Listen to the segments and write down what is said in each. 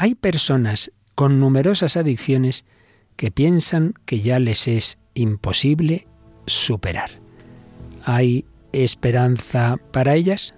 Hay personas con numerosas adicciones que piensan que ya les es imposible superar. ¿Hay esperanza para ellas?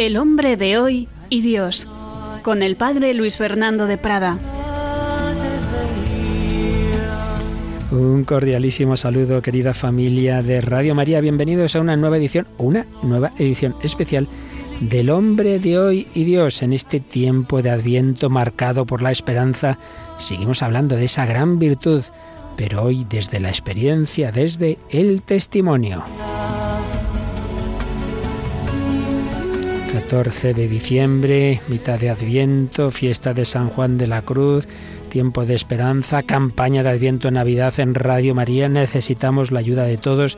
El hombre de hoy y Dios, con el padre Luis Fernando de Prada. Un cordialísimo saludo, querida familia de Radio María. Bienvenidos a una nueva edición, una nueva edición especial del hombre de hoy y Dios. En este tiempo de Adviento marcado por la esperanza, seguimos hablando de esa gran virtud, pero hoy desde la experiencia, desde el testimonio. 14 de diciembre, mitad de Adviento, fiesta de San Juan de la Cruz, tiempo de esperanza, campaña de Adviento Navidad en Radio María. Necesitamos la ayuda de todos,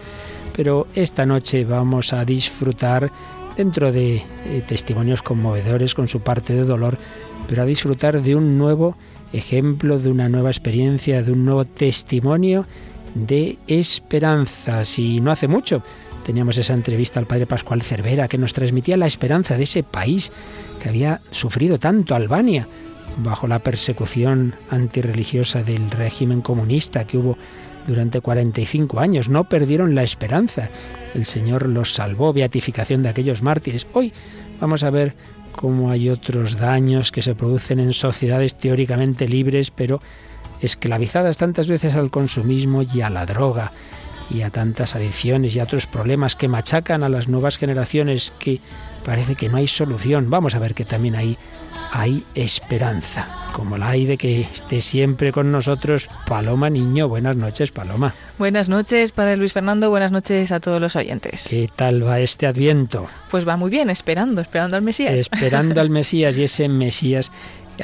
pero esta noche vamos a disfrutar dentro de eh, testimonios conmovedores con su parte de dolor, pero a disfrutar de un nuevo ejemplo, de una nueva experiencia, de un nuevo testimonio de esperanza. Si no hace mucho, teníamos esa entrevista al padre Pascual Cervera que nos transmitía la esperanza de ese país que había sufrido tanto, Albania, bajo la persecución antirreligiosa del régimen comunista que hubo durante 45 años. No perdieron la esperanza. El Señor los salvó, beatificación de aquellos mártires. Hoy vamos a ver cómo hay otros daños que se producen en sociedades teóricamente libres, pero esclavizadas tantas veces al consumismo y a la droga y a tantas adicciones y a otros problemas que machacan a las nuevas generaciones que parece que no hay solución. Vamos a ver que también ahí hay esperanza, como la hay de que esté siempre con nosotros Paloma Niño. Buenas noches, Paloma. Buenas noches, Padre Luis Fernando. Buenas noches a todos los oyentes. ¿Qué tal va este Adviento? Pues va muy bien, esperando, esperando al Mesías. Esperando al Mesías y ese Mesías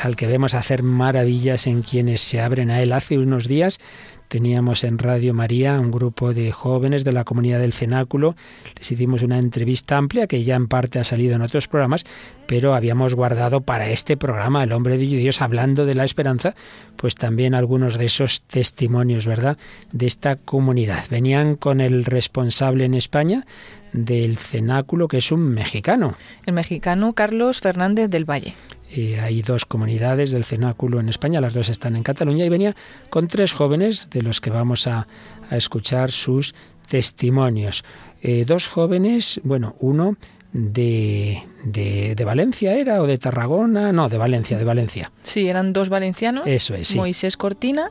al que vemos hacer maravillas en quienes se abren a él. Hace unos días Teníamos en Radio María un grupo de jóvenes de la comunidad del Cenáculo. Les hicimos una entrevista amplia que ya en parte ha salido en otros programas, pero habíamos guardado para este programa, El hombre de Dios, hablando de la esperanza, pues también algunos de esos testimonios, ¿verdad?, de esta comunidad. Venían con el responsable en España del cenáculo, que es un mexicano. El mexicano Carlos Fernández del Valle. Eh, hay dos comunidades del cenáculo en España, las dos están en Cataluña, y venía con tres jóvenes de los que vamos a, escuchar sus testimonios. Eh, dos jóvenes, bueno, uno de, de, Valencia era o de Tarragona, no, de Valencia, de Valencia. Sí, eran dos valencianos. Eso es, Moisés Cortina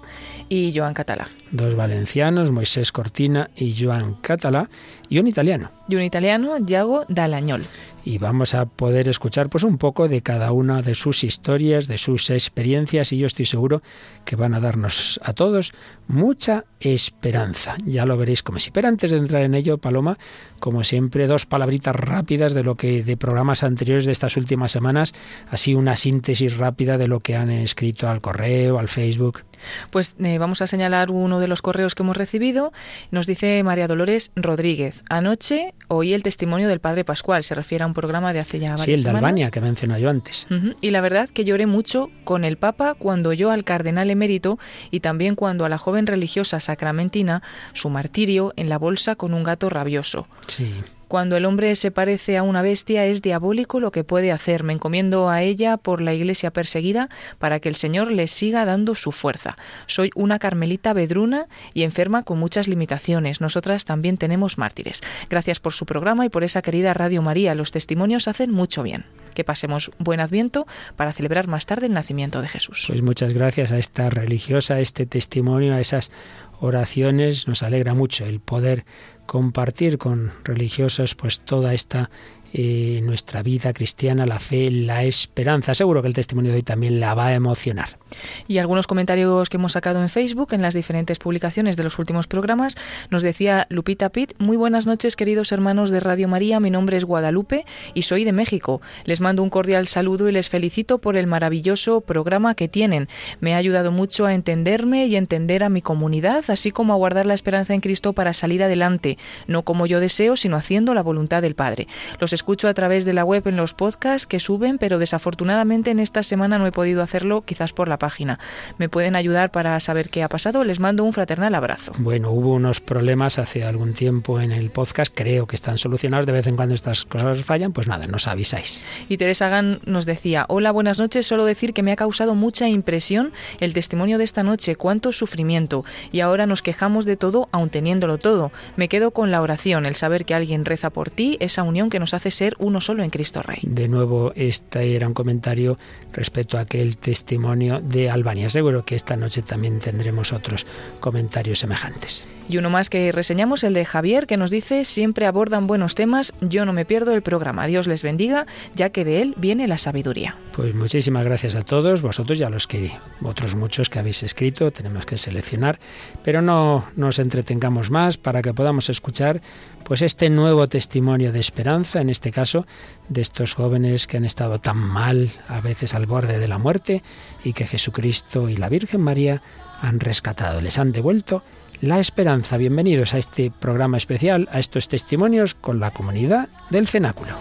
y Joan Catalá. Dos valencianos, Moisés Cortina y Joan Catalá, y un italiano. Y un italiano, Yago Dalañol y vamos a poder escuchar pues un poco de cada una de sus historias, de sus experiencias y yo estoy seguro que van a darnos a todos mucha esperanza. Ya lo veréis como si. Pero antes de entrar en ello, Paloma, como siempre, dos palabritas rápidas de lo que de programas anteriores de estas últimas semanas, así una síntesis rápida de lo que han escrito al correo, al Facebook. Pues eh, vamos a señalar uno de los correos que hemos recibido. Nos dice María Dolores Rodríguez. Anoche oí el testimonio del Padre Pascual. Se refiere a un programa de hace ya varias Sí, el de Albania que mencioné yo antes. Y la verdad que lloré mucho con el Papa cuando oyó al cardenal emérito y también cuando a la joven religiosa sacramentina su martirio en la bolsa con un gato rabioso. Sí. Cuando el hombre se parece a una bestia es diabólico lo que puede hacer. Me encomiendo a ella por la iglesia perseguida para que el Señor le siga dando su fuerza. Soy una carmelita vedruna y enferma con muchas limitaciones. Nosotras también tenemos mártires. Gracias por su programa y por esa querida Radio María. Los testimonios hacen mucho bien. Que pasemos buen adviento para celebrar más tarde el nacimiento de Jesús. Pues muchas gracias a esta religiosa, a este testimonio, a esas oraciones. Nos alegra mucho el poder compartir con religiosos pues toda esta eh, nuestra vida cristiana, la fe, la esperanza. Seguro que el testimonio de hoy también la va a emocionar. Y algunos comentarios que hemos sacado en Facebook, en las diferentes publicaciones de los últimos programas, nos decía Lupita Pitt, muy buenas noches queridos hermanos de Radio María, mi nombre es Guadalupe y soy de México. Les mando un cordial saludo y les felicito por el maravilloso programa que tienen. Me ha ayudado mucho a entenderme y entender a mi comunidad, así como a guardar la esperanza en Cristo para salir adelante, no como yo deseo, sino haciendo la voluntad del Padre. Los escucho a través de la web en los podcasts que suben, pero desafortunadamente en esta semana no he podido hacerlo, quizás por la página. ¿Me pueden ayudar para saber qué ha pasado? Les mando un fraternal abrazo. Bueno, hubo unos problemas hace algún tiempo en el podcast, creo que están solucionados. De vez en cuando estas cosas fallan, pues nada, nos avisáis. Y Teresa Gán nos decía, hola, buenas noches, solo decir que me ha causado mucha impresión el testimonio de esta noche, cuánto sufrimiento. Y ahora nos quejamos de todo, aun teniéndolo todo. Me quedo con la oración, el saber que alguien reza por ti, esa unión que nos hace ser uno solo en Cristo Rey. De nuevo, este era un comentario respecto a aquel testimonio de Albania. Seguro que esta noche también tendremos otros comentarios semejantes. Y uno más que reseñamos, el de Javier, que nos dice, siempre abordan buenos temas, yo no me pierdo el programa. Dios les bendiga, ya que de él viene la sabiduría. Pues muchísimas gracias a todos, vosotros y a los que, otros muchos que habéis escrito, tenemos que seleccionar, pero no nos entretengamos más para que podamos escuchar pues este nuevo testimonio de esperanza, en este caso, de estos jóvenes que han estado tan mal, a veces al borde de la muerte, y que Jesucristo y la Virgen María han rescatado, les han devuelto la esperanza. Bienvenidos a este programa especial, a estos testimonios con la comunidad del cenáculo.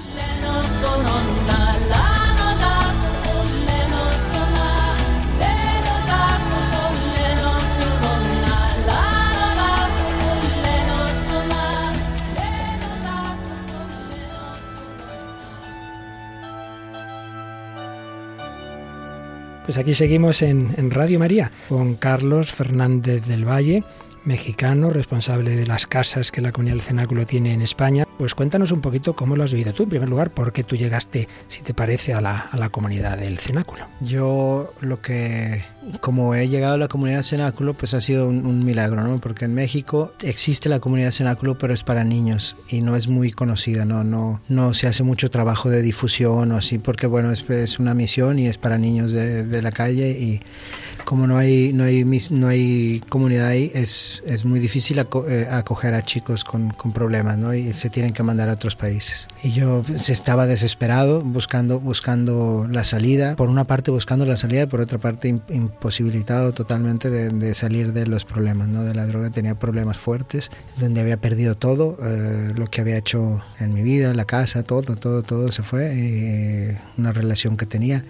Pues aquí seguimos en, Radio María con Carlos Fernández del Valle, mexicano, responsable de las casas que la comunidad del cenáculo tiene en España. Pues cuéntanos un poquito cómo lo has vivido tú, en primer lugar, por qué tú llegaste, si te parece, a la, a la comunidad del cenáculo. Yo lo que como he llegado a la comunidad cenáculo, pues ha sido un, milagro, ¿no? Porque en México existe la comunidad cenáculo, pero es para niños y no es muy conocida, ¿no? No, no se hace mucho trabajo de difusión o así, porque bueno, es, es una misión y es para niños de, de, la calle y como no hay, no hay, no hay comunidad ahí, es, es muy difícil eh, acoger a chicos con, con, problemas, ¿no? Y se tienen que mandar a otros países. Y yo pues, estaba desesperado buscando, buscando la salida, por una parte buscando la salida y por otra parte posibilitado totalmente de, salir de los problemas, ¿no? De la droga tenía problemas fuertes, donde había perdido todo, eh, lo que había hecho en mi vida, la casa, todo, todo, todo se fue, y una relación que tenía.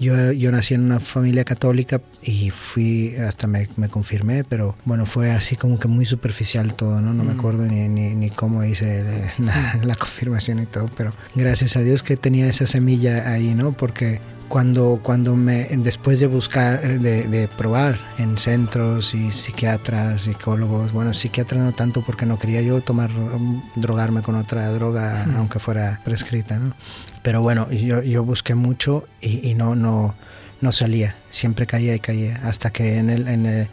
Yo, yo nací en una familia católica y fui, hasta me, me confirmé, pero bueno, fue así como que muy superficial todo, ¿no? No me mm. acuerdo ni, ni, ni cómo hice la, la confirmación y todo, pero gracias a Dios que tenía esa semilla ahí, ¿no? Porque cuando, cuando me, después de buscar, de, de, probar en centros y psiquiatras, psicólogos, bueno, psiquiatras no tanto porque no quería yo tomar, drogarme con otra droga, aunque fuera prescrita, ¿no? Pero bueno, yo, yo busqué mucho y, y, no, no, no salía, siempre caía y caía, hasta que en el, en el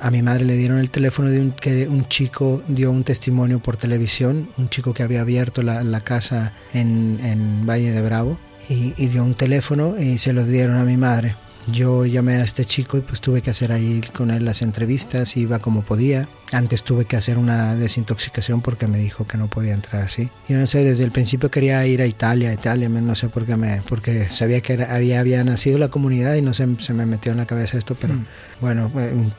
a mi madre le dieron el teléfono de un, que un chico dio un testimonio por televisión, un chico que había abierto la, la casa en, en Valle de Bravo y, dio un teléfono y se lo dieron a mi madre. Yo llamé a este chico y pues tuve que hacer ahí con él las entrevistas, iba como podía. Antes tuve que hacer una desintoxicación porque me dijo que no podía entrar así. Yo no sé, desde el principio quería ir a Italia, Italia, no sé por qué me, porque sabía que había, había nacido la comunidad y no sé, se me metió en la cabeza esto, pero mm. bueno,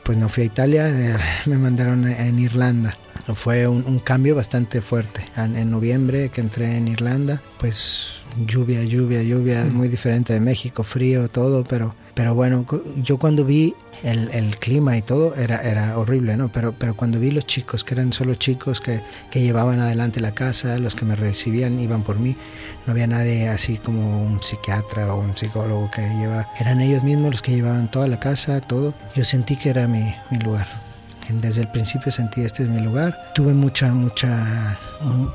pues no fui a Italia, me mandaron en Irlanda. Fue un, un cambio bastante fuerte. En, en noviembre que entré en Irlanda, pues lluvia, lluvia, lluvia, muy diferente de México, frío, todo, pero, pero bueno, yo cuando vi el, el, clima y todo era, era horrible, ¿no? Pero, pero cuando vi los chicos, que eran solo chicos que, que llevaban adelante la casa, los que me recibían iban por mí, no había nadie así como un psiquiatra o un psicólogo que lleva, eran ellos mismos los que llevaban toda la casa, todo, yo sentí que era mi, mi lugar desde el principio sentí este es mi lugar. Tuve mucha, mucha,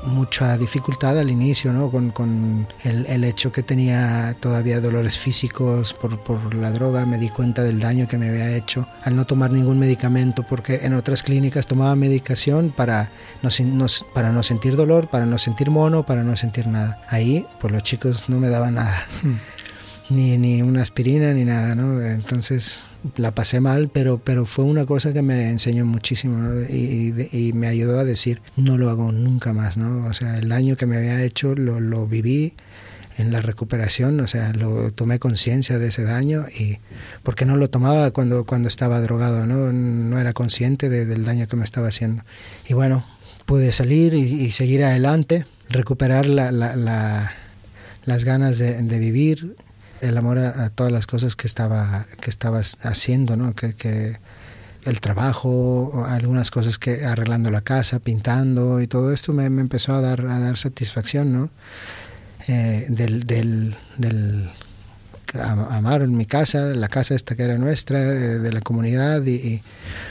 mucha dificultad al inicio, ¿no? Con, con el, el, hecho que tenía todavía dolores físicos por, por, la droga. Me di cuenta del daño que me había hecho al no tomar ningún medicamento, porque en otras clínicas tomaba medicación para no, no, para no sentir dolor, para no sentir mono, para no sentir nada. Ahí, pues los chicos no me daban nada. Ni, ni una aspirina ni nada, ¿no? Entonces la pasé mal, pero, pero fue una cosa que me enseñó muchísimo y, me ayudó a decir, no lo hago nunca más, ¿no? O sea, el daño que me había hecho lo, lo viví en la recuperación, o sea, lo tomé conciencia de ese daño y porque no lo tomaba cuando, cuando estaba drogado, ¿no? No era consciente de, del daño que me estaba haciendo. Y bueno, pude salir y, seguir adelante, recuperar la, la, la, las ganas de vivir el amor a, todas las cosas que estaba, que estaba haciendo, ¿no? Que, que el trabajo, algunas cosas que arreglando la casa, pintando y todo esto me, me empezó a dar, a dar satisfacción, ¿no? Eh, del, del, del amar mi casa, la casa esta que era nuestra, de, de la comunidad y, y,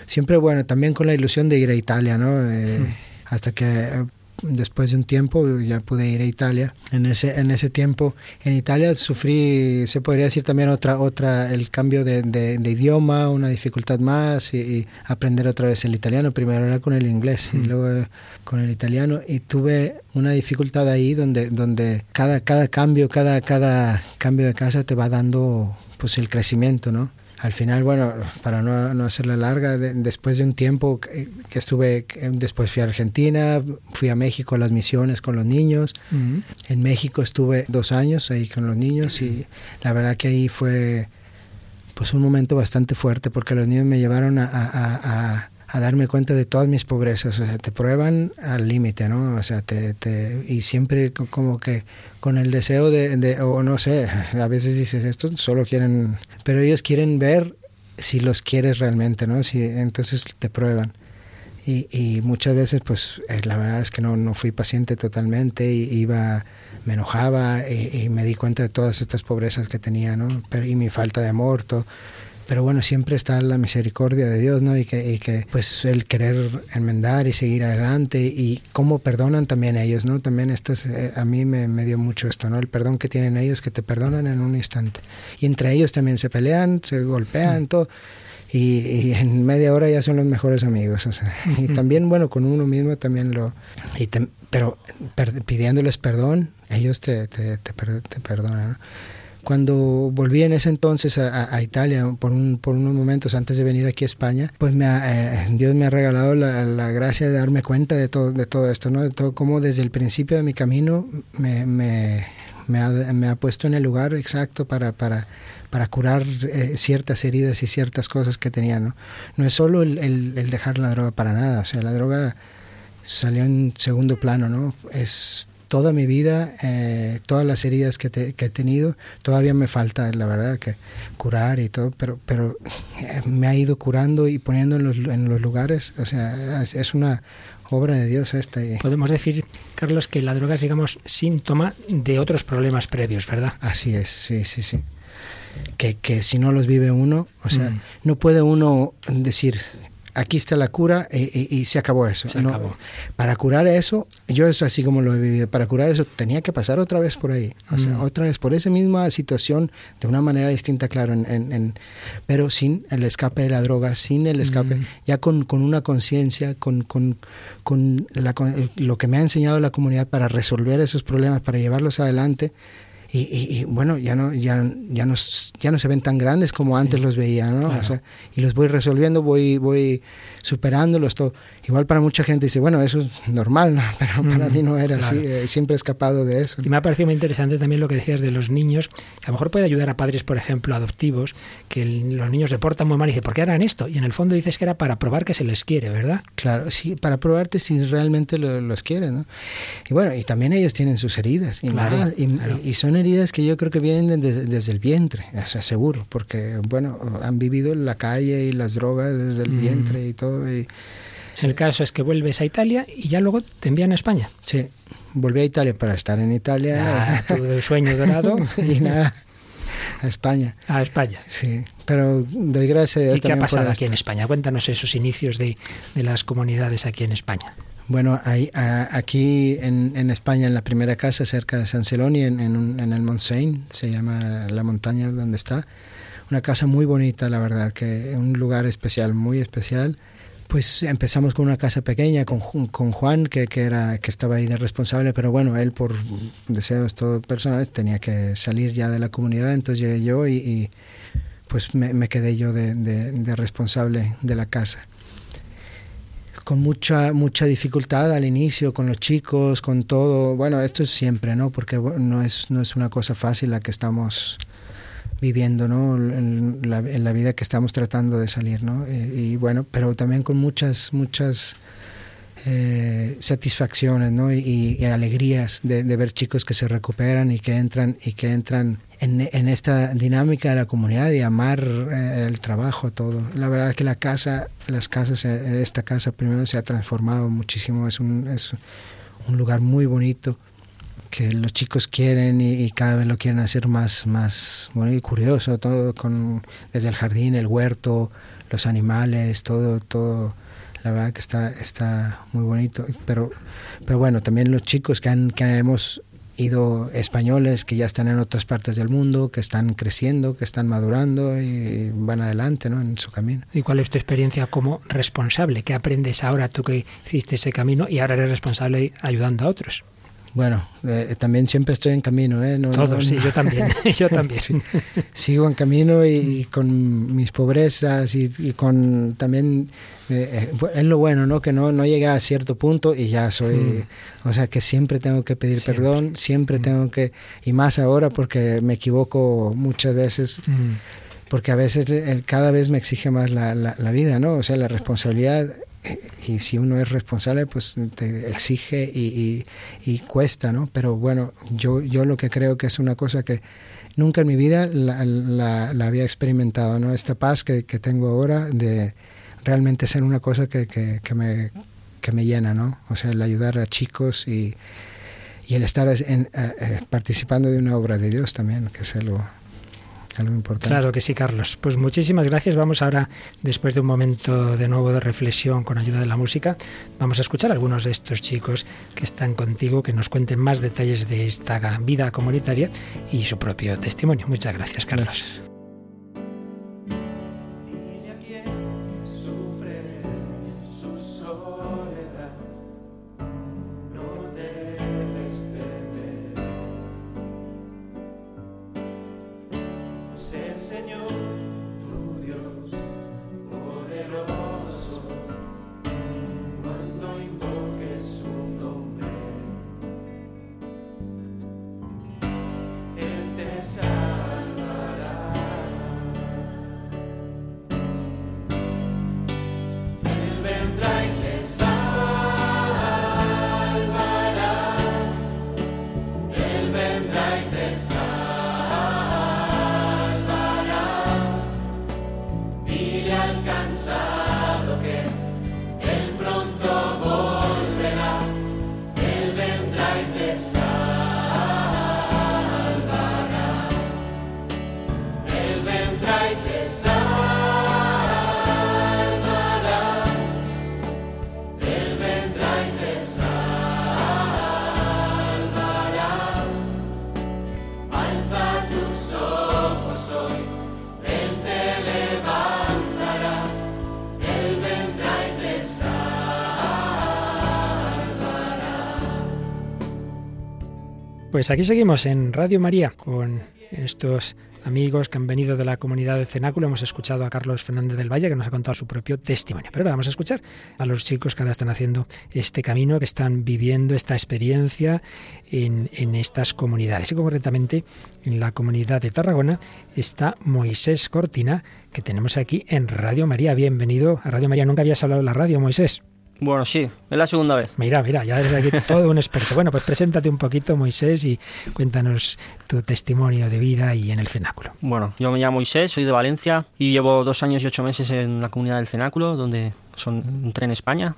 siempre, bueno, también con la ilusión de ir a Italia, ¿no? Eh, sí. Hasta que después de un tiempo ya pude ir a Italia. En ese, en ese tiempo en Italia sufrí, se podría decir también otra, otra el cambio de, de, de idioma, una dificultad más y, y, aprender otra vez el italiano. Primero era con el inglés mm. y luego con el italiano y tuve una dificultad ahí donde, donde cada, cada cambio, cada, cada cambio de casa te va dando pues el crecimiento, ¿no? Al final, bueno, para no, no hacerla larga, de, después de un tiempo que, que, estuve, después fui a Argentina, fui a México a las misiones con los niños. Uh -huh. En México estuve dos años ahí con los niños y la verdad que ahí fue pues un momento bastante fuerte porque los niños me llevaron a, a, a a darme cuenta de todas mis pobrezas, o sea, te prueban al límite, ¿no? O sea, te, te, y siempre como que con el deseo de, o no sé, a veces dices, estos solo quieren, pero ellos quieren ver si los quieres realmente, ¿no? Si, entonces te prueban. Y, y muchas veces, pues, eh, la verdad es que no, no fui paciente totalmente, y iba, me enojaba y, y, me di cuenta de todas estas pobrezas que tenía, ¿no? Y mi falta de amor, todo pero bueno, siempre está la misericordia de Dios, ¿no? Y que, y que pues el querer enmendar y seguir adelante y cómo perdonan también ellos, ¿no? También esto es, eh, a mí me, me, dio mucho esto, ¿no? El perdón que tienen ellos, que te perdonan en un instante. Y entre ellos también se pelean, se golpean, mm. todo. Y, y, en media hora ya son los mejores amigos. O sea, y también, bueno, con uno mismo también lo... Y te, pero per, pidiéndoles perdón, ellos te, te, te, te perdonan, ¿no? Cuando volví en ese entonces a, a Italia por, un, por, unos momentos antes de venir aquí a España, pues me ha, eh, Dios me ha regalado la, la, gracia de darme cuenta de todo, de todo esto, ¿no? de todo cómo desde el principio de mi camino me, me, me, ha, me ha, puesto en el lugar exacto para, para, para curar eh, ciertas heridas y ciertas cosas que tenía. No, no es solo el, el, el dejar la droga para nada, o sea, la droga salió en segundo plano, ¿no? Es toda mi vida, eh, todas las heridas que, te, que, he tenido, todavía me falta, la verdad, que curar y todo, pero, pero eh, me ha ido curando y poniendo en los, en los lugares, o sea, es, una obra de Dios esta. Podemos decir, Carlos, que la droga es, digamos, síntoma de otros problemas previos, ¿verdad? Así es, sí, sí, sí. Que, que si no los vive uno, o sea, mm. no puede uno decir, aquí está la cura y, y, y se acabó eso. Se no, acabó. Para curar eso, yo es así como lo he vivido, para curar eso tenía que pasar otra vez por ahí, o sea, mm. otra vez por esa misma situación, de una manera distinta, claro, en, en, en, pero sin el escape de la droga, sin el escape, mm. ya con, con una conciencia, con, con, con, la, con lo que me ha enseñado la comunidad para resolver esos problemas, para llevarlos adelante. Y, y, y, bueno, ya no, ya, ya, no, ya no se ven tan grandes como sí, antes los veía, ¿no? Claro. O sea, y los voy resolviendo, voy, voy superándolos, todo. Igual para mucha gente dice, bueno, eso es normal, ¿no? pero mm, para mí no era claro. así, eh, siempre he escapado de eso. Y me ha parecido muy interesante también lo que decías de los niños, que a lo mejor puede ayudar a padres, por ejemplo, adoptivos, que el, los niños se portan muy mal y dicen, ¿por qué harán esto? Y en el fondo dices que era para probar que se les quiere, ¿verdad? Claro, sí, para probarte si realmente lo, los quieren, ¿no? Y bueno, y también ellos tienen sus heridas, y, claro, más, y, claro. y son heridas que yo creo que vienen de, desde el vientre, o sea, seguro, porque, bueno, han vivido en la calle y las drogas desde el mm. vientre y todo. Y, el caso es que vuelves a Italia y ya luego te envían a España. Sí, volví a Italia para estar en Italia. Ah, tu sueño dorado. y nada. a España. A España. Sí, pero doy gracias ¿Y qué ha pasado aquí en España? Cuéntanos esos inicios de, de las comunidades aquí en España. Bueno, hay, aquí en, en, España, en la primera casa cerca de San Celoni, en, en, en el Montseny, se llama la montaña donde está, una casa muy bonita, la verdad, que un lugar especial, muy especial. Pues empezamos con una casa pequeña, con, con Juan, que, que, era, que estaba ahí de responsable, pero bueno, él por deseos todo personales tenía que salir ya de la comunidad, entonces llegué yo y, pues me, me, quedé yo de, de, de responsable de la casa. Con mucha mucha dificultad al inicio con los chicos con todo bueno esto es siempre no porque no es no es una cosa fácil la que estamos viviendo ¿no? en, la, en la vida que estamos tratando de salir. ¿no? Y, y bueno, pero también con muchas, muchas eh, satisfacciones ¿no? y, y alegrías de, de, ver chicos que se recuperan y que entran, y que entran en, en esta dinámica de la comunidad y amar eh, el trabajo, todo. La verdad es que la casa, las casas, eh, esta casa primero se ha transformado muchísimo, es un, es un lugar muy bonito que los chicos quieren y, cada vez lo quieren hacer más, más bueno y curioso, todo con desde el jardín, el huerto, los animales, todo, todo, la verdad que está, está muy bonito. Pero, pero bueno, también los chicos que, han, que hemos ido españoles que ya están en otras partes del mundo, que están creciendo, que están madurando y van adelante ¿no? en su camino. ¿Y cuál es tu experiencia como responsable? ¿Qué aprendes ahora tú que hiciste ese camino y ahora eres responsable ayudando a otros? Bueno, eh, también siempre estoy en camino, ¿eh? No, Todos, no, sí, yo también, yo también. Sí, sigo en camino y, y con mis pobrezas y, y con también eh, es lo bueno, ¿no? Que no, no llegué a cierto punto y ya soy, mm. o sea, que siempre tengo que pedir siempre. perdón, siempre mm. tengo que, y más ahora porque me equivoco muchas veces. Mm. Porque a veces cada vez me exige más la, la, la vida, ¿no? O sea, la responsabilidad y si uno es responsable, pues te exige y, y, cuesta, ¿no? Pero bueno, yo, yo lo que creo que es una cosa que nunca en mi vida la, había experimentado, ¿no? Esta paz que, que, tengo ahora de realmente ser una cosa que, que, que, me, que me llena, ¿no? O sea, el ayudar a chicos y, y el estar en, eh, participando de una obra de Dios también, que es algo algo importante. Claro que sí, Carlos. Pues muchísimas gracias. Vamos ahora, después de un momento de nuevo de reflexión con ayuda de la música, vamos a escuchar a algunos de estos chicos que están contigo, que nos cuenten más detalles de esta vida comunitaria y su propio testimonio. Muchas gracias, Carlos. Gracias. Pues aquí seguimos en Radio María con estos amigos que han venido de la comunidad del Cenáculo. Hemos escuchado a Carlos Fernández del Valle que nos ha contado su propio testimonio. Pero ahora vamos a escuchar a los chicos que ahora están haciendo este camino, que están viviendo esta experiencia en, en estas comunidades. Y concretamente en la comunidad de Tarragona está Moisés Cortina, que tenemos aquí en Radio María. Bienvenido a Radio María. Nunca habías hablado de la radio, Moisés. Bueno, sí, es la segunda vez. Mira, mira, ya eres aquí todo un experto. Bueno, pues preséntate un poquito, Moisés, y cuéntanos tu testimonio de vida y en el cenáculo. Bueno, yo me llamo Moisés, soy de Valencia y llevo dos años y ocho meses en la comunidad del cenáculo, donde son, entré en España.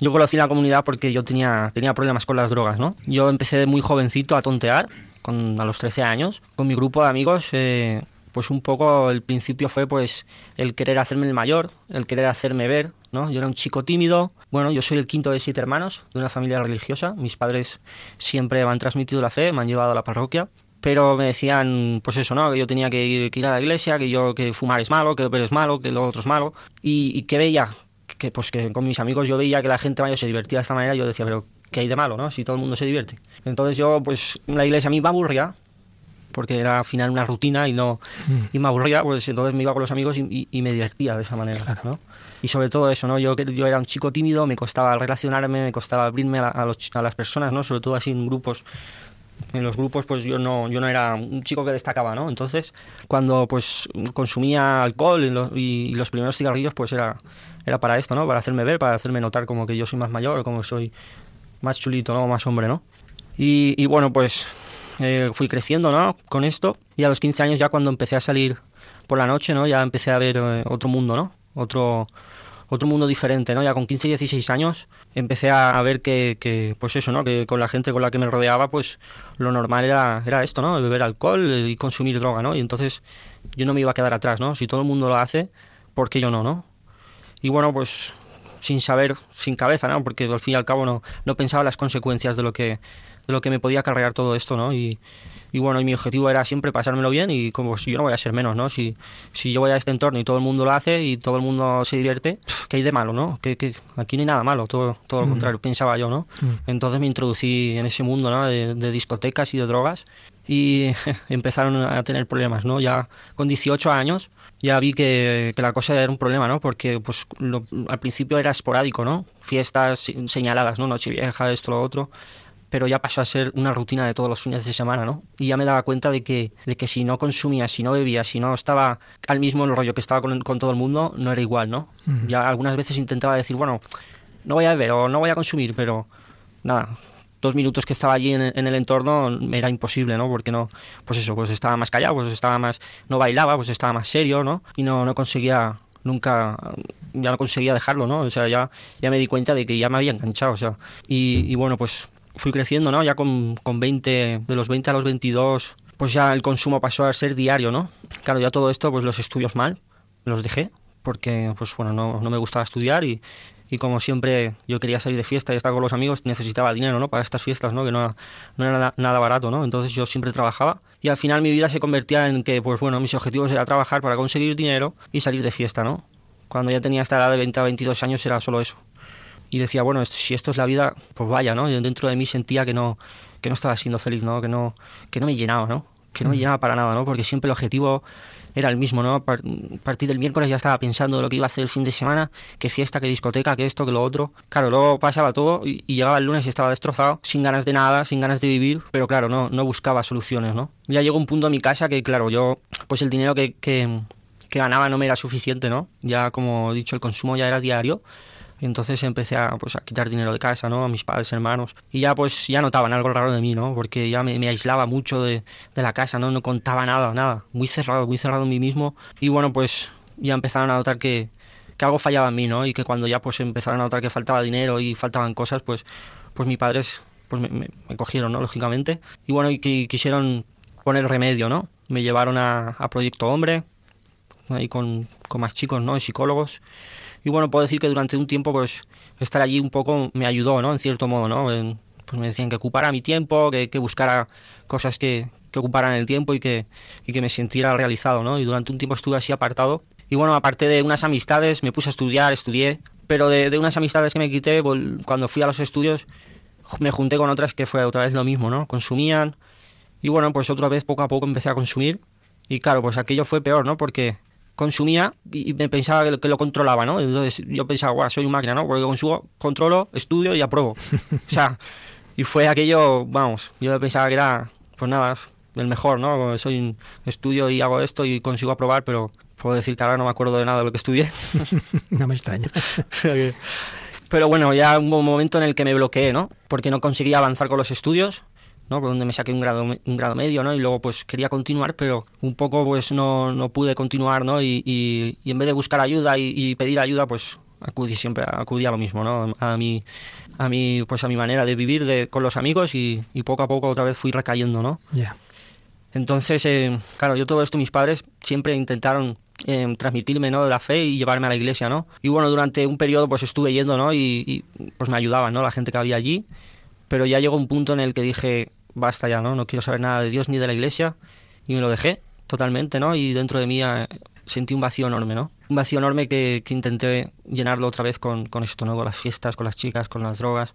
Yo conocí la comunidad porque yo tenía, tenía problemas con las drogas, ¿no? Yo empecé de muy jovencito a tontear con, a los 13 años, con mi grupo de amigos, eh, pues un poco el principio fue pues el querer hacerme el mayor, el querer hacerme ver, ¿no? Yo era un chico tímido, bueno, yo soy el quinto de siete hermanos de una familia religiosa, mis padres siempre me han transmitido la fe, me han llevado a la parroquia, pero me decían, pues eso, ¿no? Que yo tenía que ir, a la iglesia, que yo que fumar es malo, que beber es malo, que lo otro es malo, y, que veía que pues que con mis amigos yo veía que la gente mayor se divertía de esta manera, yo decía, pero ¿qué hay de malo, no? Si todo el mundo se divierte. Entonces yo, pues la iglesia a mí me aburría, porque era al final una rutina y no y me aburría, pues entonces me iba con los amigos y, me divertía de esa manera, ¿no? Y sobre todo eso, ¿no? Yo, yo era un chico tímido, me costaba relacionarme, me costaba abrirme a, a, las personas, ¿no? Sobre todo así en grupos en los grupos pues yo no yo no era un chico que destacaba no entonces cuando pues consumía alcohol y, los primeros cigarrillos pues era era para esto no para hacerme ver para hacerme notar como que yo soy más mayor como soy más chulito no más hombre no y, y bueno pues eh, fui creciendo, ¿no? Con esto. Y a los 15 años ya cuando empecé a salir por la noche, ¿no? Ya empecé a ver eh, otro mundo, ¿no? Otro, otro mundo diferente, ¿no? Ya con 15 y 16 años empecé a, ver que, que, pues eso, ¿no? Que con la gente con la que me rodeaba, pues lo normal era, era esto, ¿no? Beber alcohol y consumir droga, ¿no? Y entonces yo no me iba a quedar atrás, ¿no? Si todo el mundo lo hace, ¿por qué yo no, no? Y bueno, pues sin saber, sin cabeza, ¿no? Porque al fin y al cabo no, no pensaba las consecuencias de lo que de lo que me podía cargar todo esto, ¿no? Y, y bueno, y mi objetivo era siempre pasármelo bien y como si yo no voy a ser menos, ¿no? Si, si yo voy a este entorno y todo el mundo lo hace y todo el mundo se divierte, ¿qué hay de malo, no? Que, que aquí no hay nada malo, todo, todo lo mm. contrario, pensaba yo, ¿no? Mm. Entonces me introducí en ese mundo, ¿no? De, discotecas y de drogas y empezaron a tener problemas, ¿no? Ya con 18 años ya vi que, que la cosa era un problema, ¿no? Porque pues al principio era esporádico, ¿no? Fiestas señaladas, ¿no? Nochevieja, esto, lo otro pero ya pasó a ser una rutina de todos los fines de semana, ¿no? Y ya me daba cuenta de que, de que si no consumía, si no bebía, si no estaba al mismo rollo que estaba con, con todo el mundo, no era igual, ¿no? Ya algunas veces intentaba decir, bueno, no voy a beber o no voy a consumir, pero nada, dos minutos que estaba allí en, el entorno era imposible, ¿no? Porque no, pues eso, pues estaba más callado, pues estaba más, no bailaba, pues estaba más serio, ¿no? Y no, no conseguía nunca ya no conseguía dejarlo, ¿no? O sea, ya, ya me di cuenta de que ya me había enganchado, o sea, y, y bueno, pues fui creciendo, ¿no? Ya con, con 20, de los 20 a los 22, pues ya el consumo pasó a ser diario, ¿no? Claro, ya todo esto, pues los estudios mal, los dejé, porque, pues bueno, no, no me gustaba estudiar y, y como siempre yo quería salir de fiesta y estar con los amigos, necesitaba dinero, ¿no? Para estas fiestas, ¿no? Que no, no era nada barato, ¿no? Entonces yo siempre trabajaba y al final mi vida se convertía en que, pues bueno, mis objetivos era trabajar para conseguir dinero y salir de fiesta, ¿no? Cuando ya tenía esta edad de 20 a 22 años era solo eso y decía, bueno, si esto es la vida, pues vaya, ¿no? Y dentro de mí sentía que no, que no estaba siendo feliz, ¿no? Que no, que no me llenaba, ¿no? Que no me mm. llenaba para nada, ¿no? Porque siempre el objetivo era el mismo, ¿no? A partir del miércoles ya estaba pensando de lo que iba a hacer el fin de semana, qué fiesta, qué discoteca, qué esto, qué lo otro. Claro, luego pasaba todo y, llegaba el lunes y estaba destrozado, sin ganas de nada, sin ganas de vivir, pero claro, no, no buscaba soluciones, ¿no? Ya llegó un punto en mi casa que, claro, yo, pues el dinero que, que, que ganaba no me era suficiente, ¿no? Ya, como he dicho, el consumo ya era diario entonces empecé a, pues, a quitar dinero de casa, ¿no? A mis padres, hermanos. Y ya pues ya notaban algo raro de mí, ¿no? Porque ya me, aislaba mucho de, de, la casa, ¿no? No contaba nada, nada. Muy cerrado, muy cerrado en mí mismo. Y bueno, pues ya empezaron a notar que, que algo fallaba en mí, ¿no? Y que cuando ya pues empezaron a notar que faltaba dinero y faltaban cosas, pues, pues mis padres pues me, me, cogieron, ¿no? Lógicamente. Y bueno, y quisieron poner remedio, ¿no? Me llevaron a, a Proyecto Hombre, ahí con, con más chicos, ¿no? Y psicólogos. Y bueno, puedo decir que durante un tiempo, pues, estar allí un poco me ayudó, ¿no? En cierto modo, ¿no? pues me decían que ocupara mi tiempo, que, que buscara cosas que, que, ocuparan el tiempo y que, y que me sintiera realizado, ¿no? Y durante un tiempo estuve así apartado. Y bueno, aparte de unas amistades, me puse a estudiar, estudié, pero de, de unas amistades que me quité, cuando fui a los estudios, me junté con otras que fue otra vez lo mismo, ¿no? Consumían. Y bueno, pues otra vez poco a poco empecé a consumir. Y claro, pues aquello fue peor, ¿no? Porque consumía y me pensaba que, lo controlaba, ¿no? Entonces yo pensaba, guau, soy un máquina, ¿no? Porque consumo, controlo, estudio y apruebo. o sea, y fue aquello, vamos, yo pensaba que era, pues nada, el mejor, ¿no? Soy un estudio y hago esto y consigo aprobar, pero puedo decir que ahora no me acuerdo de nada de lo que estudié. no me extraña. pero bueno, ya hubo un momento en el que me bloqueé, ¿no? Porque no conseguía avanzar con los estudios ¿no? Por donde me saqué un grado, un grado medio, ¿no? Y luego pues quería continuar, pero un poco pues no, no pude continuar, ¿no? Y, y, en vez de buscar ayuda y, pedir ayuda, pues acudí siempre acudí a lo mismo, ¿no? A mi, a mi, pues a mi manera de vivir de, con los amigos y, y poco a poco otra vez fui recayendo, ¿no? Ya. Entonces, eh, claro, yo todo esto, mis padres siempre intentaron eh, transmitirme ¿no? de la fe y llevarme a la iglesia, ¿no? Y bueno, durante un periodo pues estuve yendo, ¿no? Y, y, pues me ayudaban, ¿no? La gente que había allí. Pero ya llegó un punto en el que dije, basta ya, ¿no? No quiero saber nada de Dios ni de la iglesia. Y me lo dejé totalmente, ¿no? Y dentro de mí eh, sentí un vacío enorme, ¿no? Un vacío enorme que, que intenté llenarlo otra vez con, con esto, ¿no? Con las fiestas, con las chicas, con las drogas.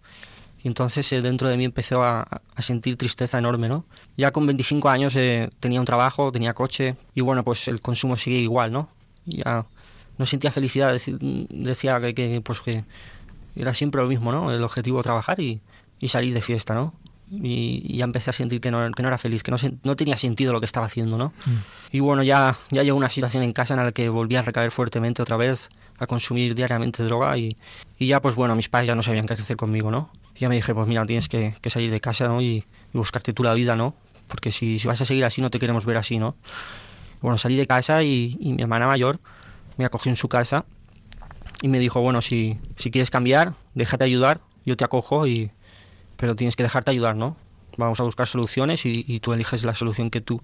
Y entonces eh, dentro de mí empezó a, a, sentir tristeza enorme, ¿no? Ya con 25 años eh, tenía un trabajo, tenía coche y bueno, pues el consumo sigue igual, ¿no? Ya no sentía felicidad, decía que, que, pues que era siempre lo mismo, ¿no? El objetivo trabajar y, y salir de fiesta, ¿no? Y, y, ya empecé a sentir que no, que no era feliz, que no, no, tenía sentido lo que estaba haciendo, ¿no? Mm. Y bueno, ya, ya llegó una situación en casa en la que volví a recaer fuertemente otra vez, a consumir diariamente droga y, y ya pues bueno, mis padres ya no sabían qué hacer conmigo, ¿no? Y ya me dije, pues mira, tienes que, que salir de casa, ¿no? Y, y, buscarte tú la vida, ¿no? Porque si, si vas a seguir así no te queremos ver así, ¿no? Bueno, salí de casa y, y mi hermana mayor me acogió en su casa y me dijo, bueno, si, si quieres cambiar, déjate ayudar, yo te acojo, y, pero tienes que dejarte ayudar, ¿no? Vamos a buscar soluciones y, y tú eliges la solución que tú,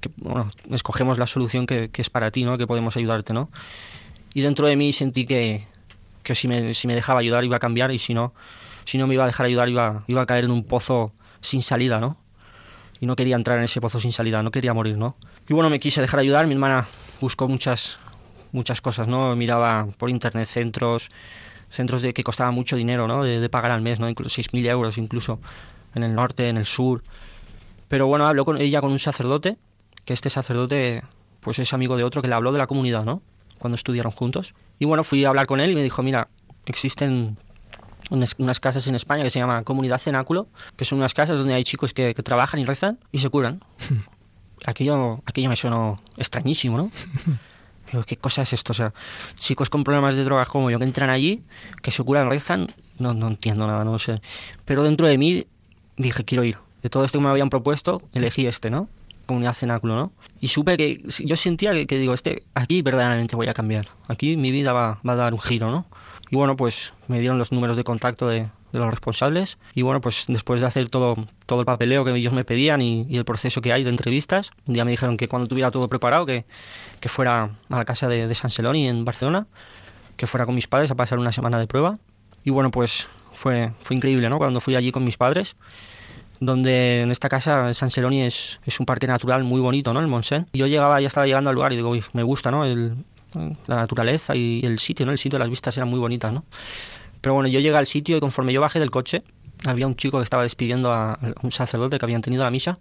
que, bueno, escogemos la solución que, que, es para ti, ¿no? Que podemos ayudarte, ¿no? Y dentro de mí sentí que, que si, me, si me dejaba ayudar iba a cambiar y si no, si no me iba a dejar ayudar iba, iba a caer en un pozo sin salida, ¿no? Y no quería entrar en ese pozo sin salida, no quería morir, ¿no? Y bueno, me quise dejar ayudar, mi hermana buscó muchas, muchas cosas, ¿no? Miraba por internet centros, centros de que costaba mucho dinero, ¿no? De, de pagar al mes, ¿no? Incluso 6.000 euros, incluso en el norte, en el sur. Pero bueno, habló con ella con un sacerdote, que este sacerdote, pues es amigo de otro que le habló de la comunidad, ¿no? Cuando estudiaron juntos. Y bueno, fui a hablar con él y me dijo, mira, existen unas, casas en España que se llama Comunidad Cenáculo, que son unas casas donde hay chicos que, que trabajan y rezan y se curan. aquello, aquello me sonó extrañísimo, ¿no? Digo, ¿qué cosa es esto? O sea, chicos con problemas de drogas como yo que entran allí, que se curan, rezan, no, no entiendo nada, no sé. Pero dentro de mí dije, quiero ir. De todo esto que me habían propuesto, elegí este, ¿no? Comunidad Cenáculo, ¿no? Y supe que, yo sentía que, que digo, este, aquí verdaderamente voy a cambiar. Aquí mi vida va, va a dar un giro, ¿no? Y bueno, pues me dieron los números de contacto de, de los responsables. Y bueno, pues después de hacer todo, todo el papeleo que ellos me pedían y, el proceso que hay de entrevistas, día me dijeron que cuando tuviera todo preparado, que, que fuera a la casa de, de San Celoni en Barcelona, que fuera con mis padres a pasar una semana de prueba. Y bueno, pues fue, fue increíble, ¿no? Cuando fui allí con mis padres, donde en esta casa, San Celoni, es, es un parque natural muy bonito, ¿no? El Monsen. Yo llegaba, ya estaba llegando al lugar y digo, me gusta, ¿no? El, la naturaleza y el sitio, ¿no? El sitio, las vistas eran muy bonitas, ¿no? Pero bueno, yo llegué al sitio y conforme yo bajé del coche, había un chico que estaba despidiendo a un sacerdote que habían tenido la misa.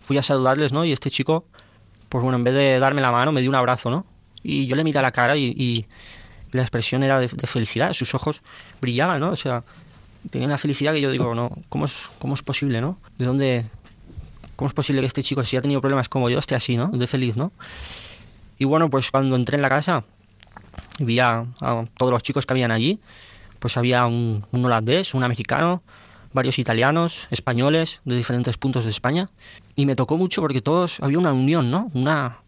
Fui a saludarles, ¿no? Y este chico, pues bueno, en vez de darme la mano, me dio un abrazo, ¿no? Y yo le miré a la cara y, la expresión era de, de, felicidad, sus ojos brillaban, ¿no? O sea, tenía una felicidad que yo digo, no, ¿cómo es, cómo es posible, ¿no? ¿De dónde, cómo es posible que este chico, si ha tenido problemas como yo, esté así, ¿no? De feliz, ¿no? Y bueno, pues cuando entré en la casa, vi a, a todos los chicos que habían allí, pues había un, un, holandés, un americano, varios italianos, españoles de diferentes puntos de España. Y me tocó mucho porque todos, había una unión, ¿no? Una,